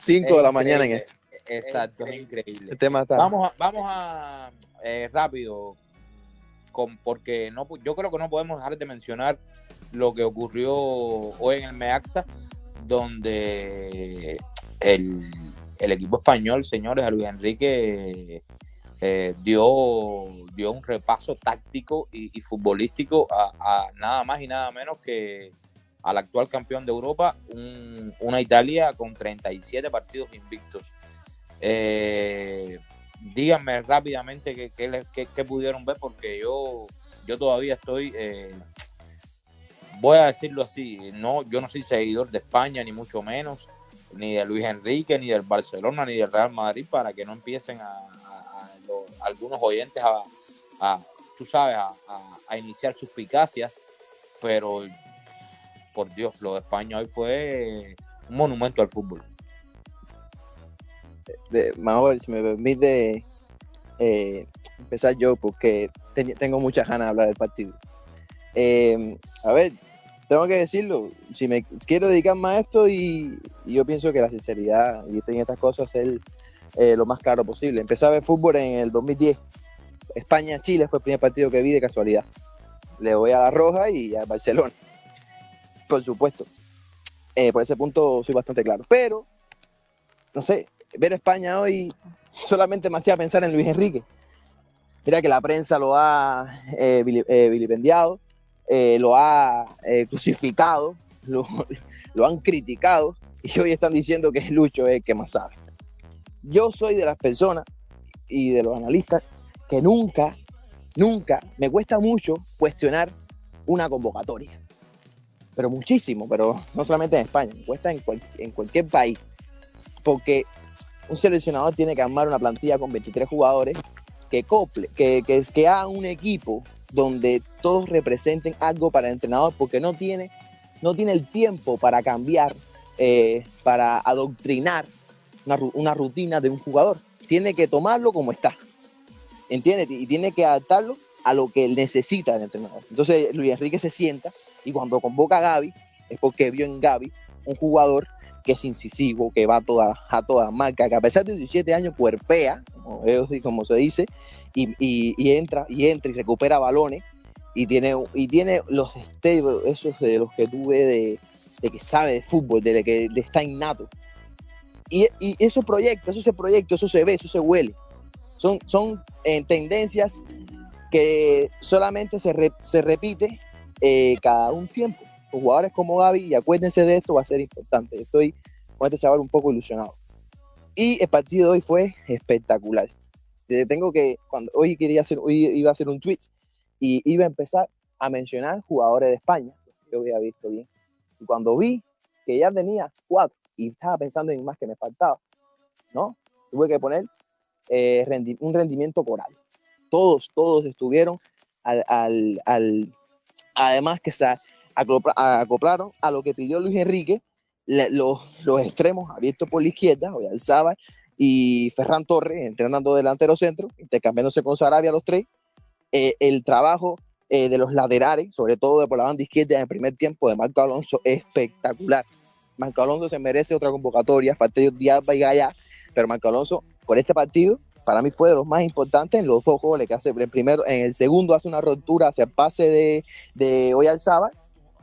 5 de la Es mañana en esto. Exacto, es increíble. Tema está. Vamos a, vamos a eh, rápido, con, porque no, yo creo que no podemos dejar de mencionar lo que ocurrió hoy en el Meaxa, donde el, el equipo español, señores, a Luis Enrique eh, dio, dio un repaso táctico y, y futbolístico a, a nada más y nada menos que al actual campeón de Europa, un- una Italia con 37 partidos invictos. Eh, díganme rápidamente qué, qué qué- pudieron ver, porque yo, yo todavía estoy, eh, voy a decirlo así, no, yo no soy seguidor de España, ni mucho menos, ni de Luis Enrique, ni del Barcelona, ni del Real Madrid, para que no empiecen a, algunos oyentes a, a, tú sabes, a iniciar suspicacias, pero por Dios, lo de España hoy fue un monumento al fútbol. De, si me permite eh, empezar yo, porque te- tengo muchas ganas de hablar del partido. Eh, a ver, tengo que decirlo, si me quiero dedicar más a esto y, yo pienso que la sinceridad y en estas cosas es eh, lo más claro posible. Empecé a ver fútbol en el 2010. España-Chile fue el primer partido que vi de casualidad. Le voy a la Roja y a Barcelona. Por supuesto. Eh, por ese punto soy bastante claro. Pero, no sé, ver España hoy solamente me hacía pensar en Luis Enrique. Mira que la prensa lo ha eh, eh, vilipendiado, eh, lo ha eh, crucificado, lo, lo han criticado y hoy están diciendo que Lucho es el que más sabe. Yo soy de las personas y de los analistas que nunca, nunca, me cuesta mucho cuestionar una convocatoria. Pero muchísimo, pero no solamente en España, me cuesta en, cual- en cualquier país. Porque un seleccionador tiene que armar una plantilla con 23 jugadores que cople, que, que, que haga un equipo donde todos representen algo para el entrenador, porque no tiene, no tiene el tiempo para cambiar, eh, para adoctrinar una, una rutina de un jugador. Tiene que tomarlo como está. ¿Entiendes? Y tiene que adaptarlo a lo que necesita el entrenador. Entonces Luis Enrique se sienta y cuando convoca a Gaby es porque vio en Gaby un jugador que es incisivo, que va a todas a toda marca, que a pesar de 17 años cuerpea, como, como se dice, y, y, entra, y entra y recupera balones, y tiene, y tiene los destellos, esos de los que tú ves de, de que sabe de fútbol, de que le está innato. Y, y eso proyecta, eso se proyecta, eso se ve, eso se huele. Son, son eh, tendencias que solamente se, se repite eh, cada un tiempo. Los jugadores como Gaby, y acuérdense de esto, va a ser importante. Estoy con este chaval un poco ilusionado. Y el partido de hoy fue espectacular. Tengo que, cuando hoy quería hacer, hoy iba a hacer un tweet y iba a empezar a mencionar jugadores de España, yo había visto bien. Y cuando vi que ya tenía cuatro y estaba pensando en más que me faltaba, ¿no? Tuve que poner eh, un rendimiento coral. Todos, todos estuvieron al, al, al además que se acoplaron a lo que pidió Luis Enrique, los, extremos abiertos por la izquierda, Alzaba y Ferran Torres entrenando delantero centro, intercambiándose con Sarabia los tres. Eh, el trabajo eh, de los laterales, sobre todo por la banda izquierda en el primer tiempo de Marco Alonso, espectacular. Marco Alonso se merece otra convocatoria, falta Diabba y Gaya, pero Marco Alonso, por este partido, para mí fue de los más importantes en los dos goles que hace. Primero, en el segundo hace una rotura hacia el pase de, de Oyalzaba,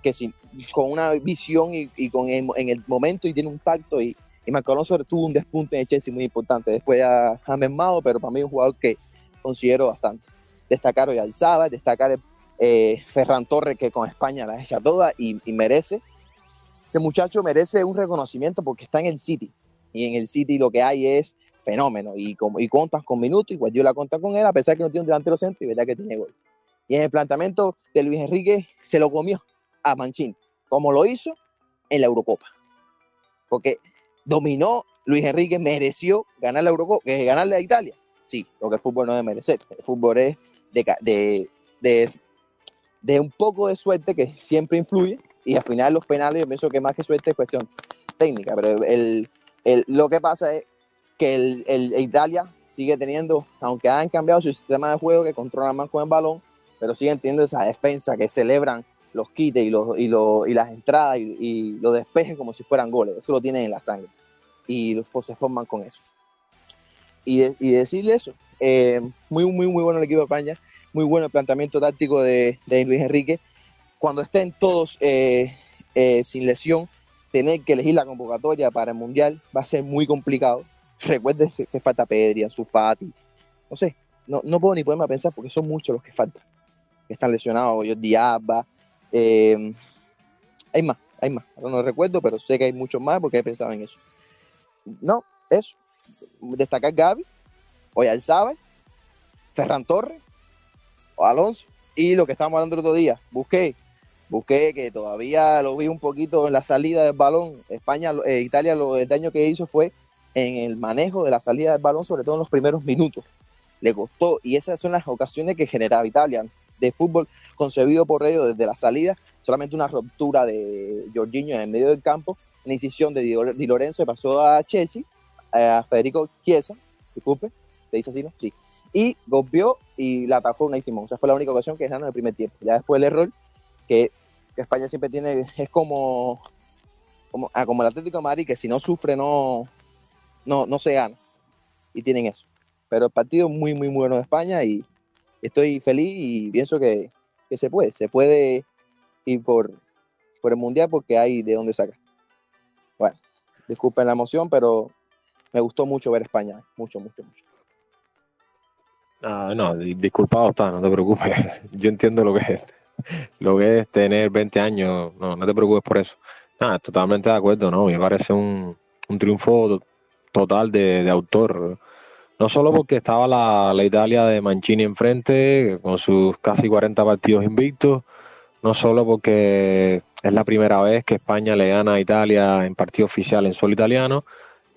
que sin, con una visión y, con en el momento y tiene un tacto y, y Marco Alonso tuvo un despunte en Chelsea muy importante. Después ha, ha mermado, pero para mí un jugador que considero bastante. Destacar Oyalzaba, destacar eh, Ferran Torres, que con España la hecha toda y, y merece. Ese muchacho merece un reconocimiento porque está en el City. Y en el City lo que hay es fenómeno. Y, como, y contas con minutos, igual yo la cuenta con él, a pesar que no tiene un delantero centro y verdad que tiene gol. Y en el planteamiento de Luis Enrique se lo comió a Mancini, como lo hizo en la Eurocopa. Porque dominó, Luis Enrique mereció ganar la Eurocopa, que ganarle a Italia. Sí, lo que el fútbol no es merecer. El fútbol es de, de, de, de un poco de suerte que siempre influye. Y al final los penales, yo pienso que más que suerte es cuestión técnica. Pero el, el, lo que pasa es que el, el, Italia sigue teniendo, aunque han cambiado su sistema de juego, que controlan más con el balón, pero siguen teniendo esa defensa que celebran los quites y, los, y, y las entradas y, y, los despejes como si fueran goles. Eso lo tienen en la sangre. Y pues, se forman con eso. Y, y decirle eso, eh, muy, muy, muy bueno el equipo de España, muy bueno el planteamiento táctico de, Luis Enrique. Cuando estén todos eh, eh, sin lesión, tener que elegir la convocatoria para el Mundial va a ser muy complicado Recuerden que, falta Pedri, Fati, no sé, no, no puedo ni ponerme a pensar porque son muchos los que faltan, están lesionados, yo Diabba, eh, hay más, hay más, no recuerdo, pero sé que hay muchos más porque he pensado en eso. No, eso, destacar Gaby, Oyalzábal, Ferran Torres, Alonso, y lo que estábamos hablando el otro día, busqué, busqué que todavía lo vi un poquito en la salida del balón. España, eh, Italia, lo el daño que hizo fue en el manejo de la salida del balón, sobre todo en los primeros minutos. Le costó, y esas son las ocasiones que generaba Italia, de fútbol concebido por ellos desde la salida, solamente una ruptura de Jorginho en el medio del campo, una incisión de Di Lorenzo pasó a Chelsea, a Federico Chiesa, disculpe, se dice así, ¿no? Sí. Y golpeó y la atajó una Simón. O sea, fue la única ocasión que ganaron el primer tiempo. Ya después el error que, España siempre tiene, es como, como, ah, como el Atlético de Madrid, que si no sufre no, no, no se gana. Y tienen eso. Pero el partido muy, muy bueno de España y estoy feliz y pienso que, se puede. Se puede ir por, por el Mundial porque hay de dónde sacar. Bueno, disculpen la emoción, pero me gustó mucho ver España. Mucho, mucho, mucho. Ah, no, disculpado está, no te preocupes. Yo entiendo lo que es, lo que es tener 20 años. No, no te preocupes por eso. Nada, totalmente de acuerdo, ¿no? Me parece un, un triunfo total de autor. No solo porque estaba la, la, Italia de Mancini enfrente, con sus casi 40 partidos invictos, no solo porque es la primera vez que España le gana a Italia en partido oficial en suelo italiano,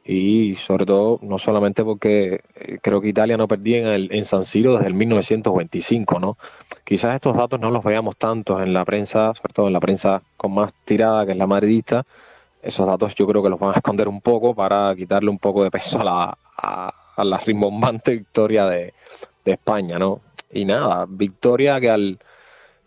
y sobre todo, no solamente porque eh, creo que Italia no perdía en, San Siro desde el 1925, ¿no? Quizás estos datos no los veamos tanto en la prensa, sobre todo en la prensa con más tirada, que es la madridista, esos datos yo creo que los van a esconder un poco para quitarle un poco de peso a la, la rimbombante victoria de, de, España, ¿no? Y nada, victoria que al,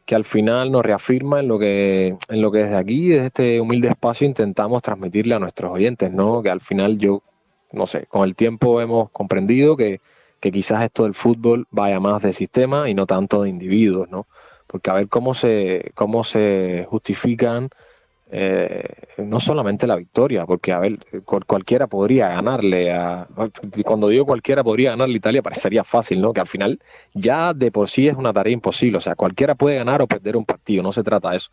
que al final nos reafirma en lo que, en lo que desde aquí, desde este humilde espacio, intentamos transmitirle a nuestros oyentes, ¿no? Que al final yo, no sé, con el tiempo hemos comprendido que, que quizás esto del fútbol vaya más de sistema y no tanto de individuos, ¿no? Porque a ver cómo se, cómo se justifican eh, no solamente la victoria, porque a ver, cualquiera podría ganarle a, cuando digo cualquiera podría ganarle a Italia parecería fácil, ¿no? Que al final ya de por sí es una tarea imposible, o sea, cualquiera puede ganar o perder un partido, no se trata de eso,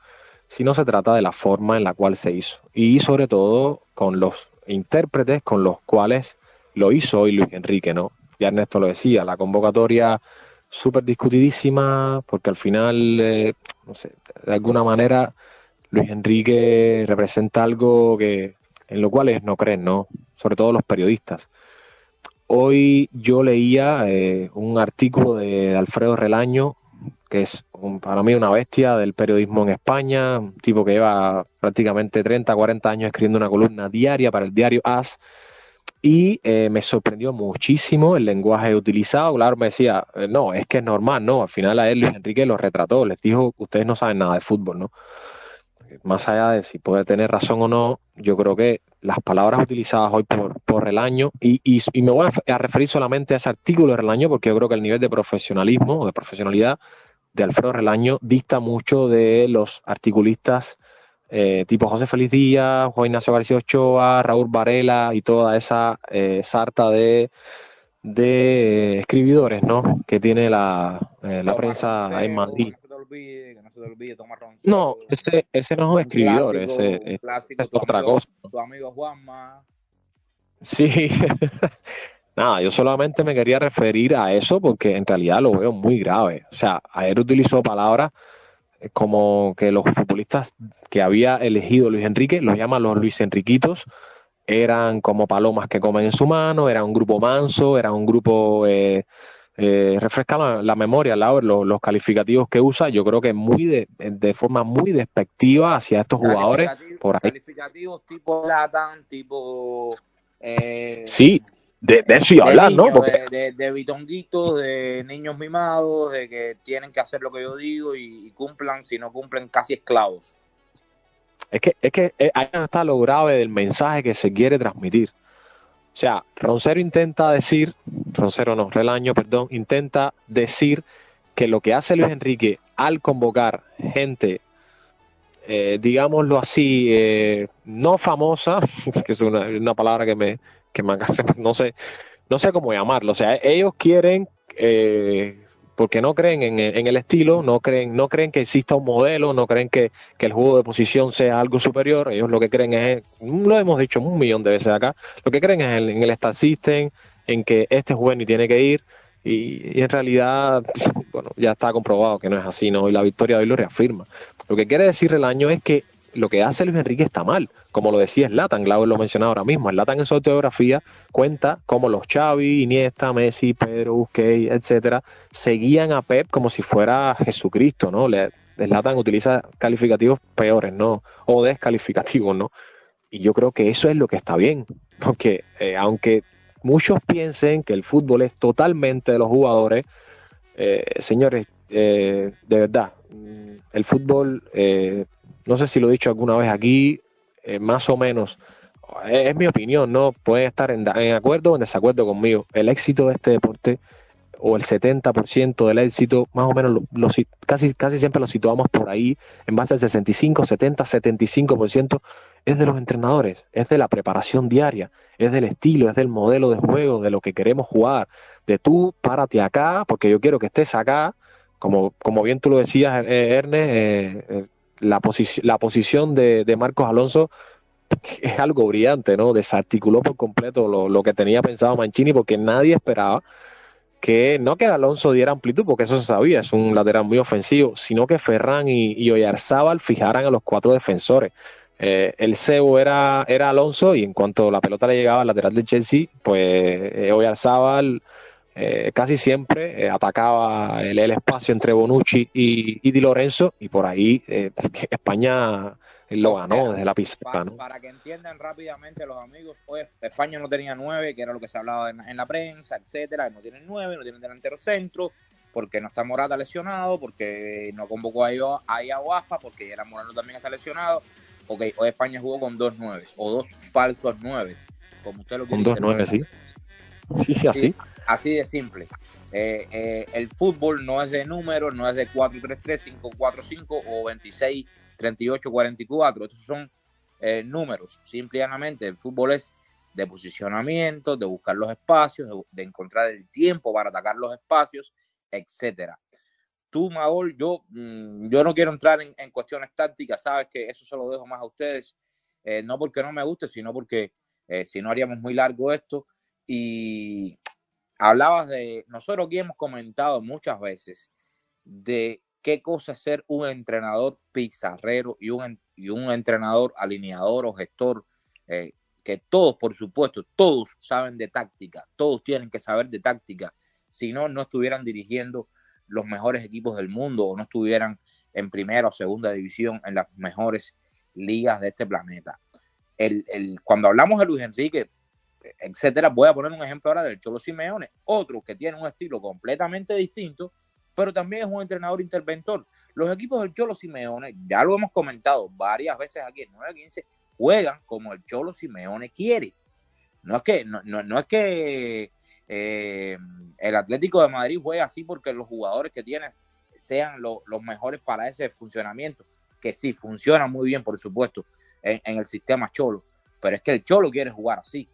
sino se trata de la forma en la cual se hizo y sobre todo con los intérpretes con los cuales lo hizo hoy Luis Enrique, ¿no? Ya Ernesto lo decía, la convocatoria súper discutidísima, porque al final, eh, no sé, de alguna manera Luis Enrique representa algo que en lo cual no creen, ¿no? Sobre todo los periodistas. Hoy yo leía eh, un artículo de Alfredo Relaño, que es para mí una bestia del periodismo en España, un tipo que lleva prácticamente 30, 40 años escribiendo una columna diaria para el diario AS, y eh, me sorprendió muchísimo el lenguaje utilizado. Claro, me decía, eh, no, es que es normal, ¿no? Al final a él Luis Enrique lo retrató, les dijo, ustedes no saben nada de fútbol, ¿no? Más allá de si puede tener razón o no, yo creo que las palabras utilizadas hoy por, por Relaño, y, y, me voy a, referir solamente a ese artículo de Relaño, porque yo creo que el nivel de profesionalismo o de profesionalidad de Alfredo Relaño dista mucho de los articulistas eh, tipo José Feliz Díaz, Juan Ignacio García Ochoa, Raúl Varela y toda esa eh, sarta de, de escribidores ¿no? que tiene la, eh, la prensa en Madrid olvide, que no se te olvide Tomás No, ese, ese no es un escribidor, ese es, clásico, es otra amigo, cosa. Tu amigo Juanma. Sí, nada, yo solamente me quería referir a eso porque en realidad lo veo muy grave. O sea, ayer utilizó palabras como que los futbolistas que había elegido Luis Enrique, los llaman los Luis Enriquitos, eran como palomas que comen en su mano, era un grupo manso, era un grupo eh, eh, refresca la, la memoria, Laura, los, los, calificativos que usa, yo creo que muy de, de forma muy despectiva hacia estos jugadores. Por ahí. Calificativos tipo Latan, tipo... Eh, sí, de, de eso iba a hablar, ¿no? Porque... De, bitonguitos, de niños mimados, de que tienen que hacer lo que yo digo y, y cumplan, si no cumplen, casi esclavos. Es que, es que eh, ahí está lo grave del mensaje que se quiere transmitir. O sea, Roncero intenta decir, Roncero no, Relaño, perdón, intenta decir que lo que hace Luis Enrique al convocar gente, eh, digámoslo así, eh, no famosa, que es una, palabra que me, que me no sé, no sé cómo llamarlo. O sea, ellos quieren, eh, porque no creen en, en, el estilo, no creen, no creen que exista un modelo, no creen que, el juego de posición sea algo superior. Ellos lo que creen es, lo hemos dicho un millón de veces acá, lo que creen es en, el Star System, en que este jugador y tiene que ir. Y, y, en realidad, bueno, ya está comprobado que no es así, ¿no? Y la victoria de hoy lo reafirma. Lo que quiere decir el año es que lo que hace Luis Enrique está mal, como lo decía Slatan, Glauber lo mencionaba ahora mismo. Slatan en su autobiografía cuenta cómo los Xavi, Iniesta, Messi, Pedro, Busquets, etcétera, seguían a Pep como si fuera Jesucristo, ¿no? Slatan utiliza calificativos peores, ¿no? O descalificativos, ¿no? Y yo creo que eso es lo que está bien, porque eh, aunque muchos piensen que el fútbol es totalmente de los jugadores, eh, señores, eh, de verdad, el fútbol no sé si lo he dicho alguna vez aquí, eh, más o menos, es, es, mi opinión, ¿no? Pueden estar en, en, acuerdo o en desacuerdo conmigo. El éxito de este deporte, o el 70% del éxito, más o menos, lo, casi, casi siempre lo situamos por ahí, en base al 65, 70, 75%, es de los entrenadores, es de la preparación diaria, es del estilo, es del modelo de juego, de lo que queremos jugar, de tú párate acá, porque yo quiero que estés acá, como, como bien tú lo decías, eh, Ernest, eh, la, la posición de, de, Marcos Alonso es algo brillante, ¿no? Desarticuló por completo lo, lo, que tenía pensado Mancini porque nadie esperaba que no que Alonso diera amplitud, porque eso se sabía, es un lateral muy ofensivo, sino que Ferran y, y Oyarzábal fijaran a los cuatro defensores. Eh, el cebo era, era Alonso y en cuanto la pelota le llegaba al lateral del Chelsea, pues eh, Oyarzábal eh, casi siempre eh, atacaba el, el, espacio entre Bonucci y, y, Di Lorenzo y por ahí eh, España lo ganó desde la pizarra. Para, ¿no? para, que entiendan rápidamente los amigos, pues España no tenía nueve, que era lo que se hablaba en, en la prensa, etcétera, no tienen nueve, no tienen delantero centro, porque no está Morata lesionado, porque no convocó a, a Iaguafa, porque era Morano también está lesionado. Ok, hoy España jugó con dos nueves, o dos falsos nueves, como usted lo quiere Con dos nueve, sí. Sí, así. Así de simple. Eh, eh, el fútbol no es de números, no es de 4-3-3, 5-4-5 o 26, 38, 44. Estos son eh, números. Simplemente el fútbol es de posicionamiento, de buscar los espacios, de, encontrar el tiempo para atacar los espacios, etcétera. Tú, Maol, yo, mm, yo no quiero entrar en, en, cuestiones tácticas, sabes que eso se lo dejo más a ustedes, no porque no me guste, sino porque si no haríamos muy largo esto. Y hablabas de, nosotros aquí hemos comentado muchas veces de qué cosa es ser un entrenador pizarrero y un, y un entrenador alineador o gestor, eh, que todos, por supuesto, todos saben de táctica, todos tienen que saber de táctica, si no, no estuvieran dirigiendo los mejores equipos del mundo o no estuvieran en primera o segunda división en las mejores ligas de este planeta. El, el, cuando hablamos de Luis Enrique, etcétera, voy a poner un ejemplo ahora del Cholo Simeone, otro que tiene un estilo completamente distinto, pero también es un entrenador interventor. Los equipos del Cholo Simeone, ya lo hemos comentado varias veces aquí en 9-15, juegan como el Cholo Simeone quiere. No es que, eh, el Atlético de Madrid juega así porque los jugadores que tiene sean lo, los mejores para ese funcionamiento, que sí, funciona muy bien, por supuesto, en, el sistema Cholo, pero es que el Cholo quiere jugar así.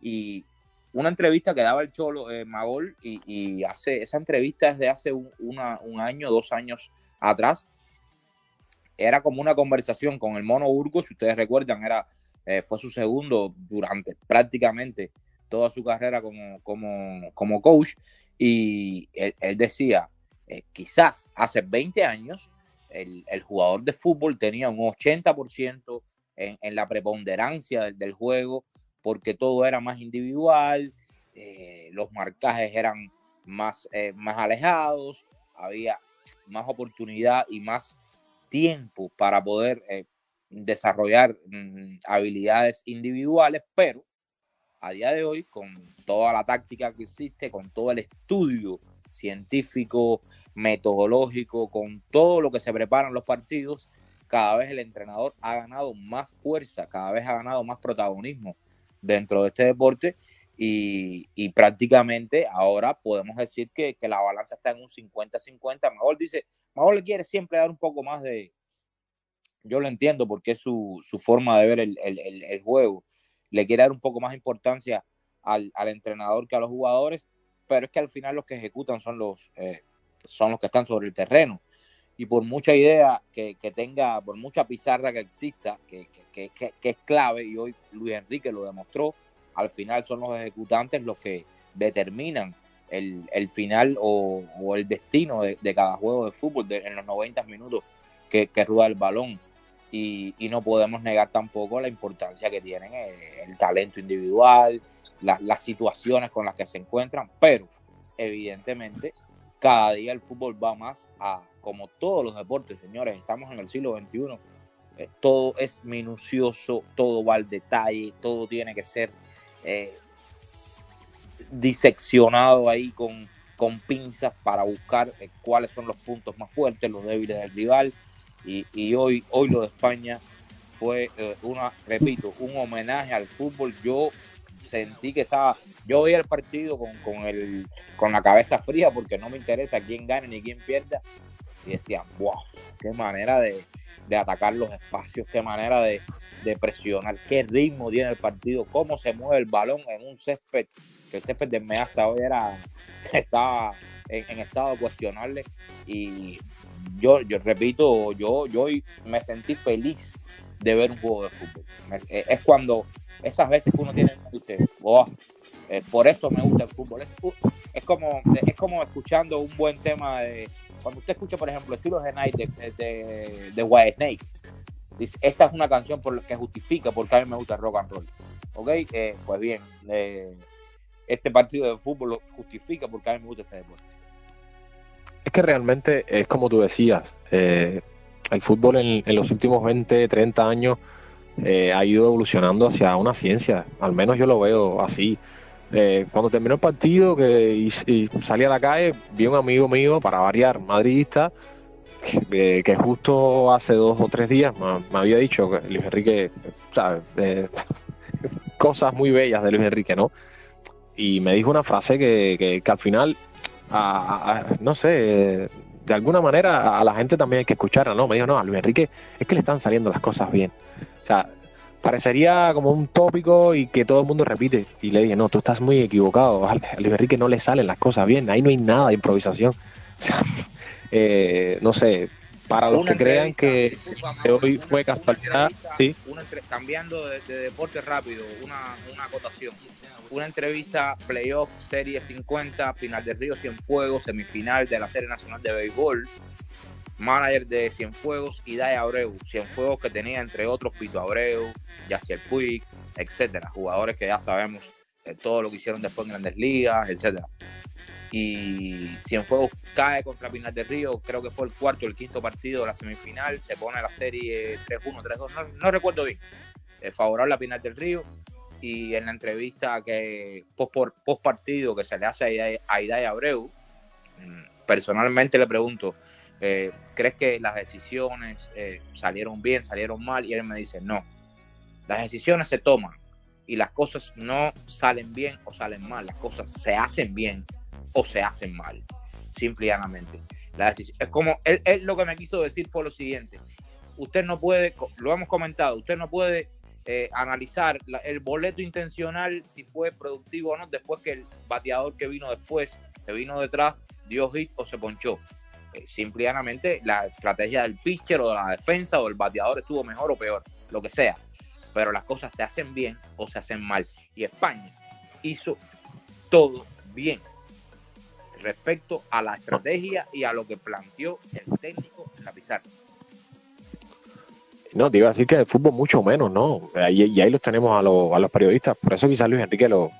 Y una entrevista que daba el Cholo eh, Magol, y, hace esa entrevista es de hace un, año, dos años atrás, era como una conversación con el Mono Urgo, si ustedes recuerdan, era, eh, fue su segundo durante prácticamente toda su carrera como, como, como coach y él, decía, eh, quizás hace 20 años el, el, jugador de fútbol tenía un 80% en, en, la preponderancia del, juego porque todo era más individual, eh, los marcajes eran más, eh, más alejados, había más oportunidad y más tiempo para poder eh, desarrollar mm, habilidades individuales, pero a día de hoy, con toda la táctica que existe, con todo el estudio científico, metodológico, con todo lo que se preparan los partidos, cada vez el entrenador ha ganado más fuerza, cada vez ha ganado más protagonismo dentro de este deporte y, y prácticamente ahora podemos decir que, que, la balanza está en un 50-50. Mejor dice, mejor le quiere siempre dar un poco más de... Yo lo entiendo porque es su, su forma de ver el, el, el, el juego le quiere dar un poco más importancia al, al, entrenador que a los jugadores, pero es que al final los que ejecutan son los, eh, son los que están sobre el terreno. Y por mucha idea que, que tenga, por mucha pizarra que exista, que, que, que, es clave, y hoy Luis Enrique lo demostró, al final son los ejecutantes los que determinan el, el final o, el destino de, de, cada juego de fútbol de, en los 90 minutos que, rueda el balón. Y, y, no podemos negar tampoco la importancia que tienen el, el talento individual, la, las situaciones con las que se encuentran, pero evidentemente cada día el fútbol va más a, como todos los deportes, señores, estamos en el siglo XXI, eh, todo es minucioso, todo va al detalle, todo tiene que ser eh, diseccionado ahí con, con pinzas para buscar eh, cuáles son los puntos más fuertes, los débiles del rival, y, y, hoy, hoy lo de España fue una, repito, un homenaje al fútbol. Yo sentí que estaba, yo veía el partido con, con, el, con la cabeza fría porque no me interesa quién gane ni quién pierda. Y decía, wow, qué manera de, de atacar los espacios, qué manera de, de, presionar, qué ritmo tiene el partido, cómo se mueve el balón en un césped, que el césped de Meaza hoy era, estaba en, en estado cuestionable y yo, yo repito, yo, yo me sentí feliz de ver un juego de fútbol. Es cuando esas veces que uno tiene usted, oh, eh, por esto me gusta el fútbol. Es, como, es como escuchando un buen tema de. Cuando usted escucha, por ejemplo, estilos de Night de, de, White Snake, dice: Esta es una canción por, que justifica porque a mí me gusta el rock and roll. ¿Ok? Eh, pues bien, eh, este partido de fútbol lo justifica porque a mí me gusta este deporte. Es que realmente es como tú decías, eh, el fútbol en, los últimos 20, 30 años eh, ha ido evolucionando hacia una ciencia, al menos yo lo veo así. Eh, cuando terminó el partido que, y, salí a la calle, vi a un amigo mío, para variar, madridista, que, que justo hace dos o tres días me, había dicho que Luis Enrique, ¿sabes? cosas muy bellas de Luis Enrique, ¿no? y me dijo una frase que, que, al final, no sé, de alguna manera a la gente también hay que escucharla, ¿no? Me dijo, no, a Luis Enrique es que le están saliendo las cosas bien. O sea, parecería como un tópico y que todo el mundo repite. Y le dije, no, tú estás muy equivocado. A Luis Enrique no le salen las cosas bien. Ahí no hay nada de improvisación. O sea, eh, no sé, para los Una que crean que hoy fue casualidad, sí. una cambiando de, de deporte rápido, una, una acotación. Una entrevista, playoff, serie 50, final del Río Cienfuegos, semifinal de la Serie Nacional de Béisbol. Manager de Cienfuegos, Idai Abreu. Cienfuegos que tenía entre otros Pito Abreu, Yaciel Puig, etcétera. Jugadores que ya sabemos eh, todo lo que hicieron después en Grandes Ligas, etcétera y Cienfuegos cae contra Pinar del Río, creo que fue el cuarto o el quinto partido de la semifinal, se pone la serie 3-1, 3-2, no, recuerdo bien, eh, favorable a Pinar del Río y en la entrevista que post, por- partido que se le hace a Idai Abreu, mm, personalmente le pregunto, eh, ¿crees que las decisiones eh, salieron bien, salieron mal? Y él me dice, no, las decisiones se toman y las cosas no salen bien o salen mal, las cosas se hacen bien o se hacen mal, simple y llanamente. La decisión, es como, él, él lo que me quiso decir fue lo siguiente, usted no puede, lo hemos comentado, usted no puede eh, analizar el boleto intencional si fue productivo o no después que el bateador que vino después, que vino detrás, dio hit o se ponchó. Eh, la estrategia del pitcher o de la defensa o el bateador estuvo mejor o peor, lo que sea. Pero las cosas se hacen bien o se hacen mal. Y España hizo todo bien respecto a la estrategia y a lo que planteó el técnico en. No, te iba a decir que el fútbol mucho menos, ¿no? Y ahí los tenemos a, los- a los periodistas. Por eso quizás Luis Enrique lo, de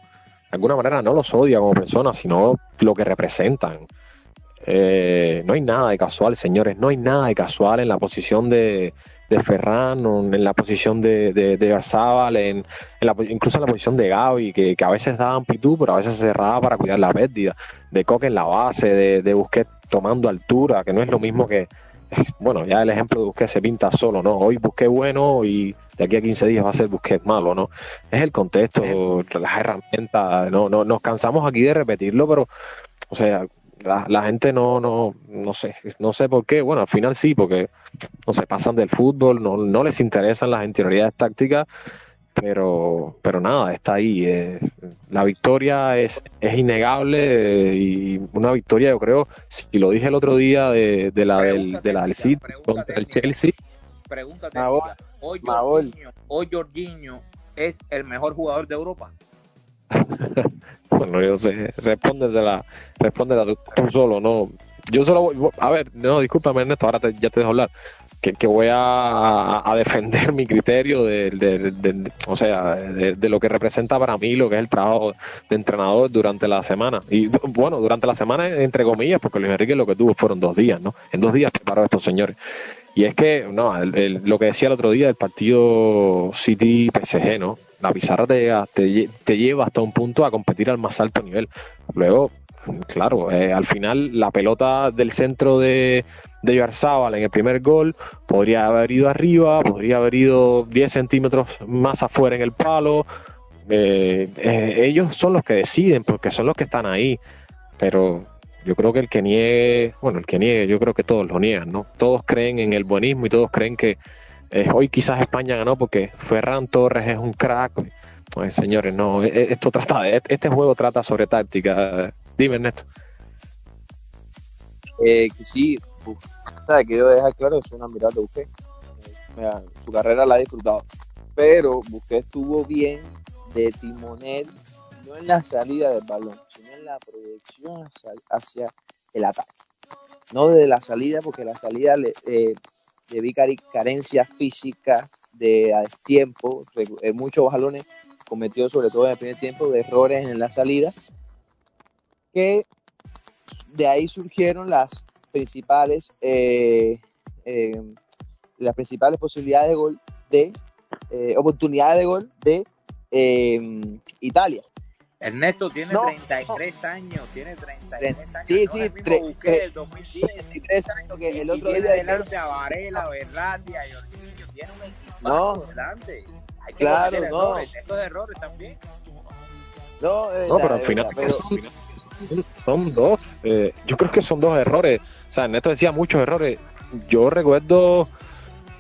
alguna manera no los odia como personas, sino lo que representan. Eh, no hay nada de casual, señores. No hay nada de casual en la posición de, de Ferran, en la posición de, de, de Arzábal, en, en la, incluso en la posición de Gaby, que, que a veces da amplitud, pero a veces se cerraba para cuidar la pérdida. De Coque en la base, de, de Busquets tomando altura, que no es lo mismo que, bueno, ya el ejemplo de Busquets se pinta solo, ¿no? Hoy Busquets bueno y de aquí a 15 días va a ser Busquets malo, ¿no? Es el contexto, las herramientas, no, no, nos cansamos aquí de repetirlo, pero, o sea, la, la gente no, no, no sé, no sé por qué, bueno, al final sí, porque no se pasan del fútbol, no, no les interesan las interioridades tácticas, pero, pero nada, está ahí. eh, la victoria es, es innegable eh, y una victoria, yo creo, si lo dije el otro día de, de la del, de la del City contra el Chelsea, técnica. Hoy. Jorginho, hoy Jorginho es el mejor jugador de Europa. bueno, yo sé, respóndetela, respóndela tú, tú solo, no. Yo solo voy, a ver, no, discúlpame Ernesto, ahora te- ya te dejo hablar. Que, que voy a, a defender mi criterio de, de- de- o sea, de, de lo que representa para mí lo que es el trabajo de entrenador durante la semana. Y bueno, durante la semana, entre comillas, porque Luis Enrique lo que tuvo fueron dos días, ¿no? En dos días preparó a estos señores. Y es que, no, el- el- lo que decía el otro día del partido City-PSG, ¿no? La pizarra te, te, te lleva hasta un punto a competir al más alto nivel. Luego, claro, eh, al final la pelota del centro de, de Yarzábal en el primer gol podría haber ido arriba, podría haber ido 10 centímetros más afuera en el palo. Eh, eh, ellos son los que deciden porque son los que están ahí. Pero yo creo que el que niegue, bueno, el que niegue, yo creo que todos lo niegan, ¿no? Todos creen en el buenismo y todos creen que eh, hoy quizás España ganó porque Ferran Torres es un crack. Pues señores, no, e- e- esto trata de, este juego trata sobre táctica. Dime, Ernesto. Eh, que sí, sea, quiero dejar claro que soy un admirador de Busquets. Su carrera la he disfrutado. Pero Busquets estuvo bien de timonel, no en la salida del balón, sino en la proyección hacia, el ataque. No de la salida, porque la salida le, eh, le vi carencias físicas de tiempo, eh, muchos balones cometió, sobre todo en el primer tiempo, de errores en la salida, que de ahí surgieron las principales eh, eh, las principales posibilidades de gol de eh, oportunidades de gol de eh, Italia. Ernesto tiene No, 33 años, tiene 33 años. Sí, no sí, el tre- tre- del 2010. 33 años que el Y otro día delante a Varela, a Jorginho, tiene un No. delante. Hay que Claro, no. errores, estos errores también. No, es No, pero al es final verdad, pero- son, dos. eh, yo creo que son dos errores. O sea, Neto decía muchos errores. Yo recuerdo,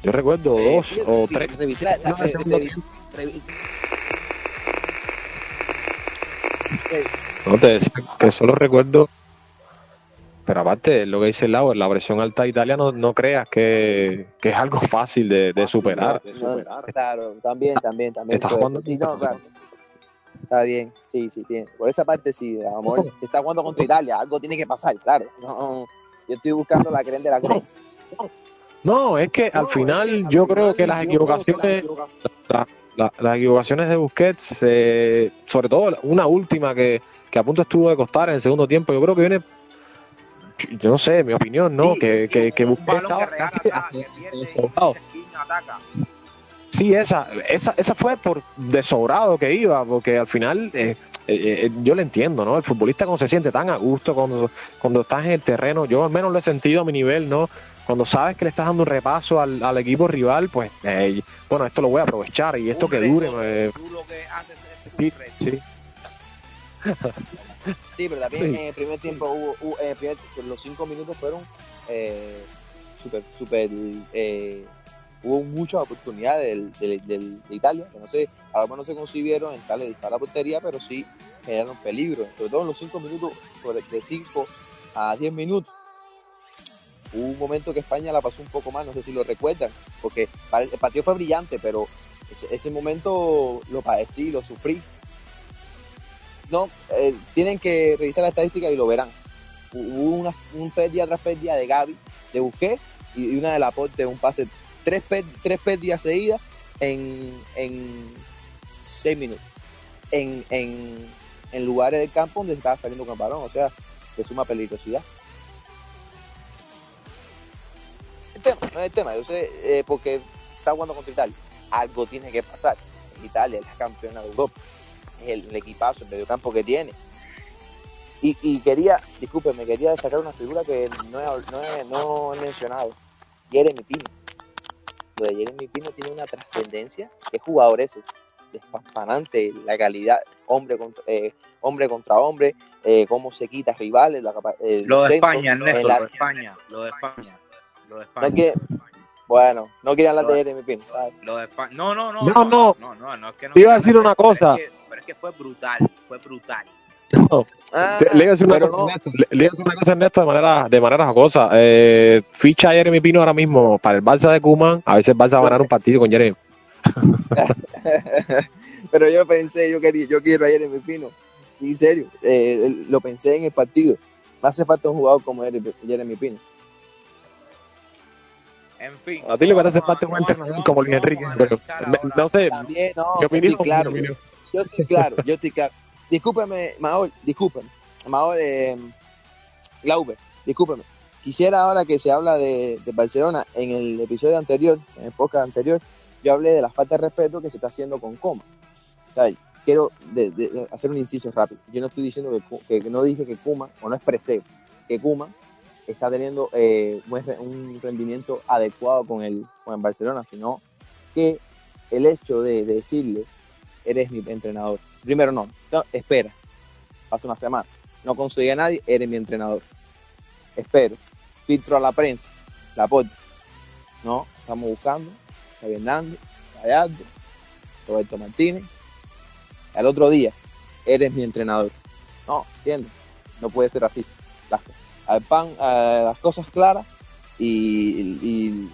yo recuerdo eh, dos fíjate, o tres. la- No, te decía que solo recuerdo. Pero aparte, lo que dice el Lauer, la presión alta de Italia no, no creas que, que es algo fácil de, de superar. No, claro, también, también, también. Estás puede jugando ser. Sí, contra- no, claro. Está bien, sí, sí, tiene. Por esa parte sí, a lo mejor está jugando contra Italia, algo tiene que pasar, claro. No, yo estoy buscando la creen de la creen. No, es que al final yo creo que las equivocaciones, la- las equivocaciones de Busquets, eh, sobre todo una última que, que a punto estuvo de costar en el segundo tiempo, yo creo que viene, yo no sé, mi opinión, ¿no? que, que, que Un Busquets que estaba que. Sí, esa, esa, esa fue por desobrado que iba, porque al final eh, eh, eh, yo le entiendo, ¿no? El futbolista cuando se siente tan a gusto, cuando, cuando estás en el terreno, yo al menos lo he sentido a mi nivel, ¿no? Cuando sabes que le estás dando un repaso al, al equipo rival, pues, eh, bueno, esto lo voy a aprovechar y esto Un que dure. eh, Tú lo que haces es un sí, reto. sí. Sí, pero también Sí. en el primer tiempo hubo, hubo- primer- los cinco minutos fueron eh, súper, súper, eh, hubo muchas oportunidades del, del- del- de Italia, que no sé, a lo mejor no se concibieron en tal de disparar a portería, pero sí generaron peligro, sobre todo en los cinco minutos, de 5 a 10 minutos. Hubo un momento que España la pasó un poco más, no sé si lo recuerdan, porque el partido fue brillante, pero ese, momento lo padecí, lo sufrí. No, eh, tienen que revisar la estadística y lo verán. Hubo una, un pérdida tras pérdida de Gaby, de Busquets y, una de Laporte, un pase, tres, tres pérdidas seguidas en, en seis minutos. En lugares del campo donde se estaba saliendo con el balón, o sea, de suma peligrosidad. El tema, no es el tema, yo sé, eh, porque está jugando contra Italia. Algo tiene que pasar. Italia es la campeona de Europa. Es el, el equipazo, el mediocampo que tiene. Y, y quería, discúlpeme, quería destacar una figura que no he, no he, no he mencionado. Jeremy Pino. Lo de Jeremy Pino tiene una trascendencia. Qué jugador ese. Despampanante, la calidad, hombre contra, eh, hombre, contra hombre, eh, cómo se quita rivales. La, Lo de centro, España, Ernesto, lo de España, lo de España, lo de España. es que, bueno, no quería hablar Lo de Jeremy Pino. Ah, Lo de España. No, no, no. No, No, no. no, no, no, es que no Te iba a quiero decir una pero cosa. es que- Pero es que fue brutal, fue brutal. No. Ah, Le iba a decir una cosa, no, Ernesto, le, le iba a decir una cosa, Ernesto, de manera, de manera jocosa. Eh, ficha a Jeremy Pino ahora mismo para el Barça de Kuman. A veces el Barça va a ganar un partido con Jeremy. pero yo pensé, yo quería, yo quiero a Jeremy Pino. Sí, serio, eh, lo pensé en el partido. Me hace falta un jugador como Jeremy Pino. En fin. A ti le parece no entrenador vamos- como Luis Enrique, pero no sé, También, no, yo opinión, estoy claro. Yo estoy claro, yo estoy claro. Discúlpeme, Maol, discúlpeme. Maol, eh, Glauber, discúlpeme. Quisiera ahora que se habla de, de Barcelona, en el episodio anterior, en el podcast anterior, yo hablé de la falta de respeto que se está haciendo con Coma. Quiero de- de- de hacer un inciso rápido. Yo no estoy diciendo que- que no dije que Kuma, o no expresé que Kuma está teniendo eh, un re- un rendimiento adecuado con el, con el Barcelona, sino que el hecho de, de decirle, eres mi entrenador. Primero no, espera, pasa una semana, no conseguí a nadie, eres mi entrenador. Espero, filtro a la prensa, la aporte. No, estamos buscando, Javier Hernández, Roberto Martínez. Al otro día, eres mi entrenador. No, ¿entiendes? No puede ser así. Al pan, a las cosas claras y, y,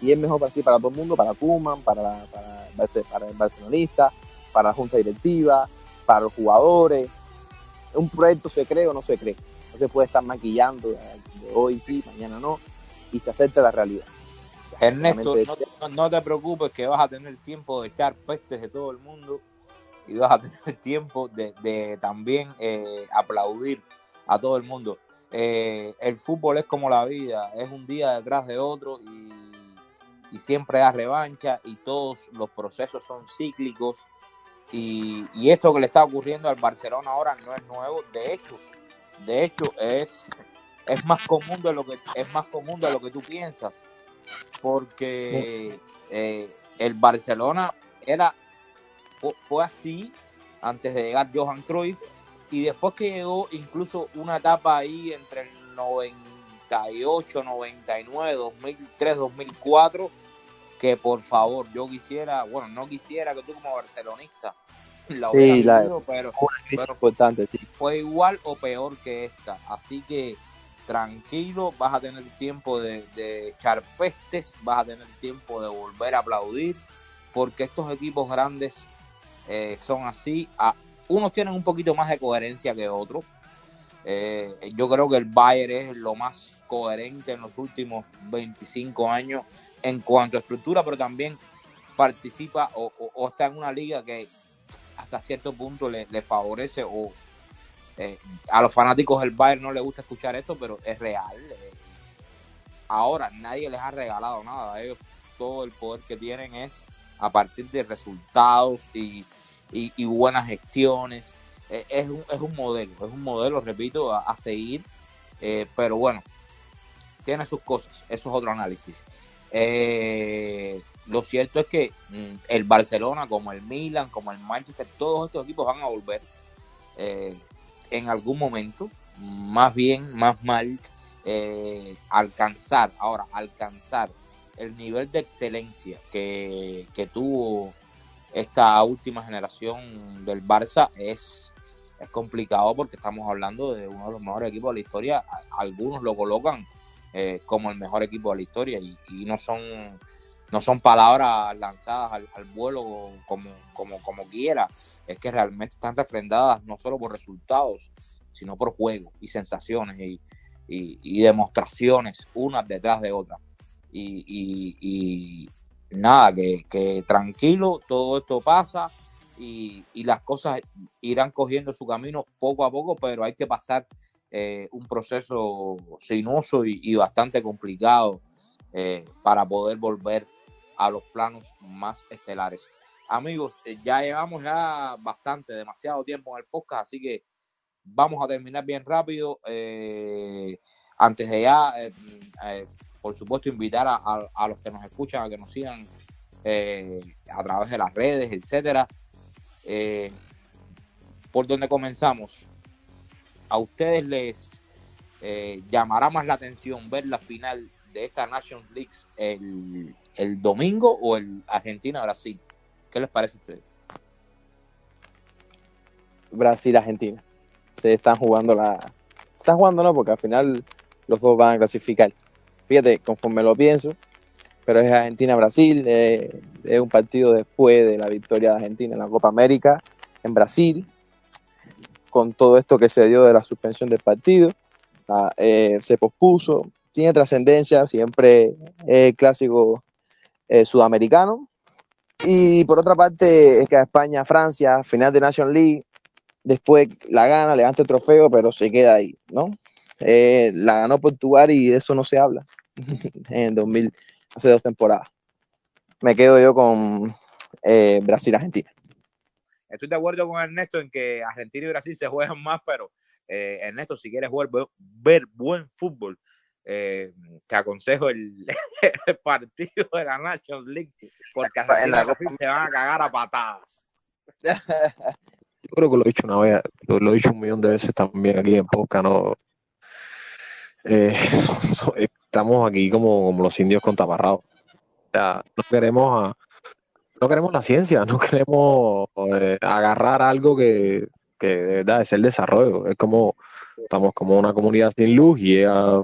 y es mejor así para todo el mundo, para Kuman, para, para, para el barcelonista, para la junta directiva, para los jugadores. Un proyecto se cree o no se cree. No se puede estar maquillando de, de hoy sí, mañana no, y se acepta la realidad. Ernesto, Realmente, no, no- no te preocupes que vas a tener tiempo de echar pestes de todo el mundo y vas a tener tiempo de, de también eh, aplaudir a todo el mundo. Eh, el fútbol es como la vida, es un día detrás de otro y, siempre da revancha y todos los procesos son cíclicos. Y, esto que le está ocurriendo al Barcelona ahora no es nuevo, de hecho, de hecho es, es más común de lo que es más común de lo que tú piensas porque eh, el Barcelona era fue así antes de llegar Johan Cruyff, y después que llegó incluso una etapa ahí entre el 98, 99, 2003, 2004, que por favor yo quisiera, bueno, no quisiera que tú como barcelonista la Sí, la- pero, Una crisis pero importante, sí. fue igual o peor que esta. Así que tranquilo, vas a tener tiempo de, de echar pestes, vas a tener tiempo de volver a aplaudir, porque estos equipos grandes eh, son así. A- unos tienen un poquito más de coherencia que otros. Eh, yo creo que el Bayern es lo más coherente en los últimos 25 años en cuanto a estructura, pero también participa o, está en una liga que hasta cierto punto le, le favorece o eh, a los fanáticos del Bayern no les gusta escuchar esto, pero es real. eh. ahora nadie les ha regalado nada. Ellos todo el poder que tienen es a partir de resultados y, y- y buenas gestiones. Eh, es, un, es un modelo, es un modelo, repito, a, seguir. eh, pero bueno, tiene sus cosas. Eso es otro análisis. Eh, lo cierto es que mm, el Barcelona, como el Milan, como el Manchester, todos estos equipos van a volver en algún momento, más bien, más mal, alcanzar, ahora, alcanzar el nivel de excelencia que, que tuvo esta última generación del Barça es, es complicado porque estamos hablando de uno de los mejores equipos de la historia. Algunos lo colocan eh, como el mejor equipo de la historia y, no son no son palabras lanzadas al, vuelo como, como, como quiera. Es que realmente están refrendadas no solo por resultados, sino por juego y sensaciones y, y- y demostraciones unas detrás de otras. Y nada, que, que tranquilo, todo esto pasa y, y las cosas irán cogiendo su camino poco a poco, pero hay que pasar eh, un proceso sinuoso y, y bastante complicado eh, para poder volver a los planos más estelares. Amigos, eh, ya llevamos ya bastante, demasiado tiempo en el podcast, así que vamos a terminar bien rápido. Eh, antes de ya, eh, por supuesto, invitar a, los que nos escuchan a que nos sigan eh, a través de las redes, etcétera. Eh, por donde comenzamos, a ustedes les eh, llamará más la atención ver la final de esta Nations League el, el domingo o el Argentina-Brasil. ¿Qué les parece a ustedes? Brasil-Argentina. Se están jugando la. Se están jugando, no, porque al final los dos van a clasificar. Conforme lo pienso, pero es Argentina-Brasil. eh, es un partido después de la victoria de Argentina en la Copa América en Brasil. Con todo esto que se dio de la suspensión del partido, la- eh, se pospuso. Tiene trascendencia, siempre es clásico eh, sudamericano. Y por otra parte, es que España, Francia, final de Nation League, después la gana, levanta el trofeo, pero se queda ahí, ¿no? Eh, la ganó Portugal y de eso no se habla en 2000, hace dos temporadas. Me quedo yo con eh, Brasil-Argentina. Estoy de acuerdo con Ernesto en que Argentina y Brasil se juegan más, pero eh, Ernesto, si quieres ver, ver buen fútbol, eh, te aconsejo el, el partido de la Nations League, porque Argentina En la se van a cagar a patadas. Yo creo que lo he dicho una vez, lo, lo he dicho un millón de veces también aquí en Podcast, ¿no? Eh, so- so- estamos aquí como, como los indios con. O sea, no queremos a- no queremos la ciencia, no queremos eh, agarrar algo que, que de verdad es el desarrollo. Es como, estamos como una comunidad sin luz y hay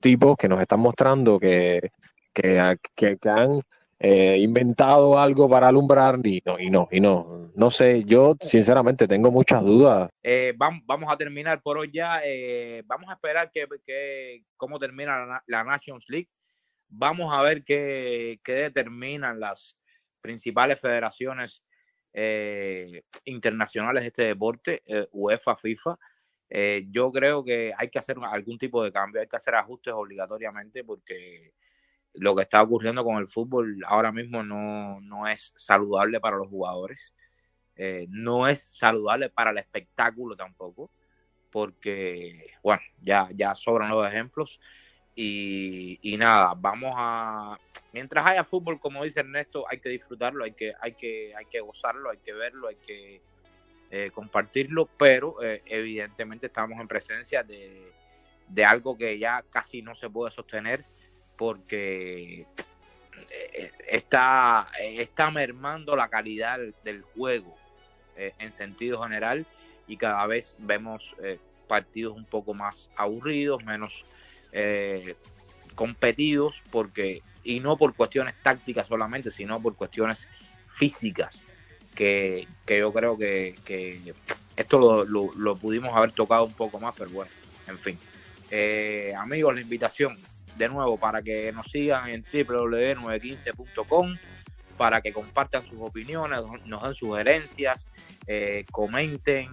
tipos que nos están mostrando que, que, que, que han eh, inventado algo para alumbrar y no, y no, y no. No sé, yo sinceramente tengo muchas dudas. Eh, vamos, vamos a terminar por hoy ya. eh, vamos a esperar que, que- cómo termina la, na- la Nations League. Vamos a ver qué, qué determinan las principales federaciones eh, internacionales de este deporte, UEFA, FIFA. Yo creo que hay que hacer algún tipo de cambio, hay que hacer ajustes obligatoriamente porque lo que está ocurriendo con el fútbol ahora mismo no, no es saludable para los jugadores. Eh, no es saludable para el espectáculo tampoco, porque, bueno, ya, ya sobran los ejemplos. Y, y nada, vamos a. Mientras haya fútbol, como dice Ernesto, hay que disfrutarlo, hay que, hay que, hay que gozarlo, hay que verlo, hay que eh, compartirlo, pero eh, evidentemente estamos en presencia de, de, algo que ya casi no se puede sostener porque está, está mermando la calidad del juego en sentido general y cada vez vemos partidos un poco más aburridos, menos competidos, porque y no por cuestiones tácticas solamente, sino por cuestiones físicas, que, yo creo que, esto lo, pudimos haber tocado un poco más, pero bueno, en fin. Eh, amigos, la invitación de nuevo para que nos sigan en www.915.com, para que compartan sus opiniones, nos den sugerencias, eh, comenten,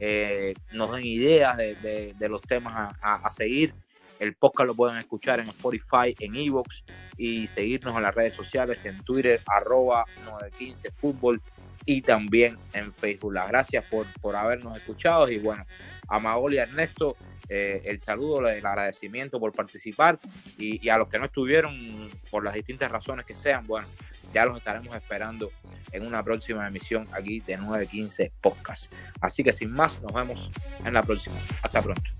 eh, nos den ideas de, los temas a seguir el podcast lo pueden escuchar en Spotify, en Evox y seguirnos en las redes sociales, en Twitter, arroba 915 Fútbol y también en Facebook. Las gracias por, por habernos escuchado y bueno, a Maoli a Ernesto, eh, el saludo, el agradecimiento por participar y, a los que no estuvieron por las distintas razones que sean, bueno, ya los estaremos esperando en una próxima emisión aquí de 915 Podcast. Así que sin más, nos vemos en la próxima. Hasta pronto.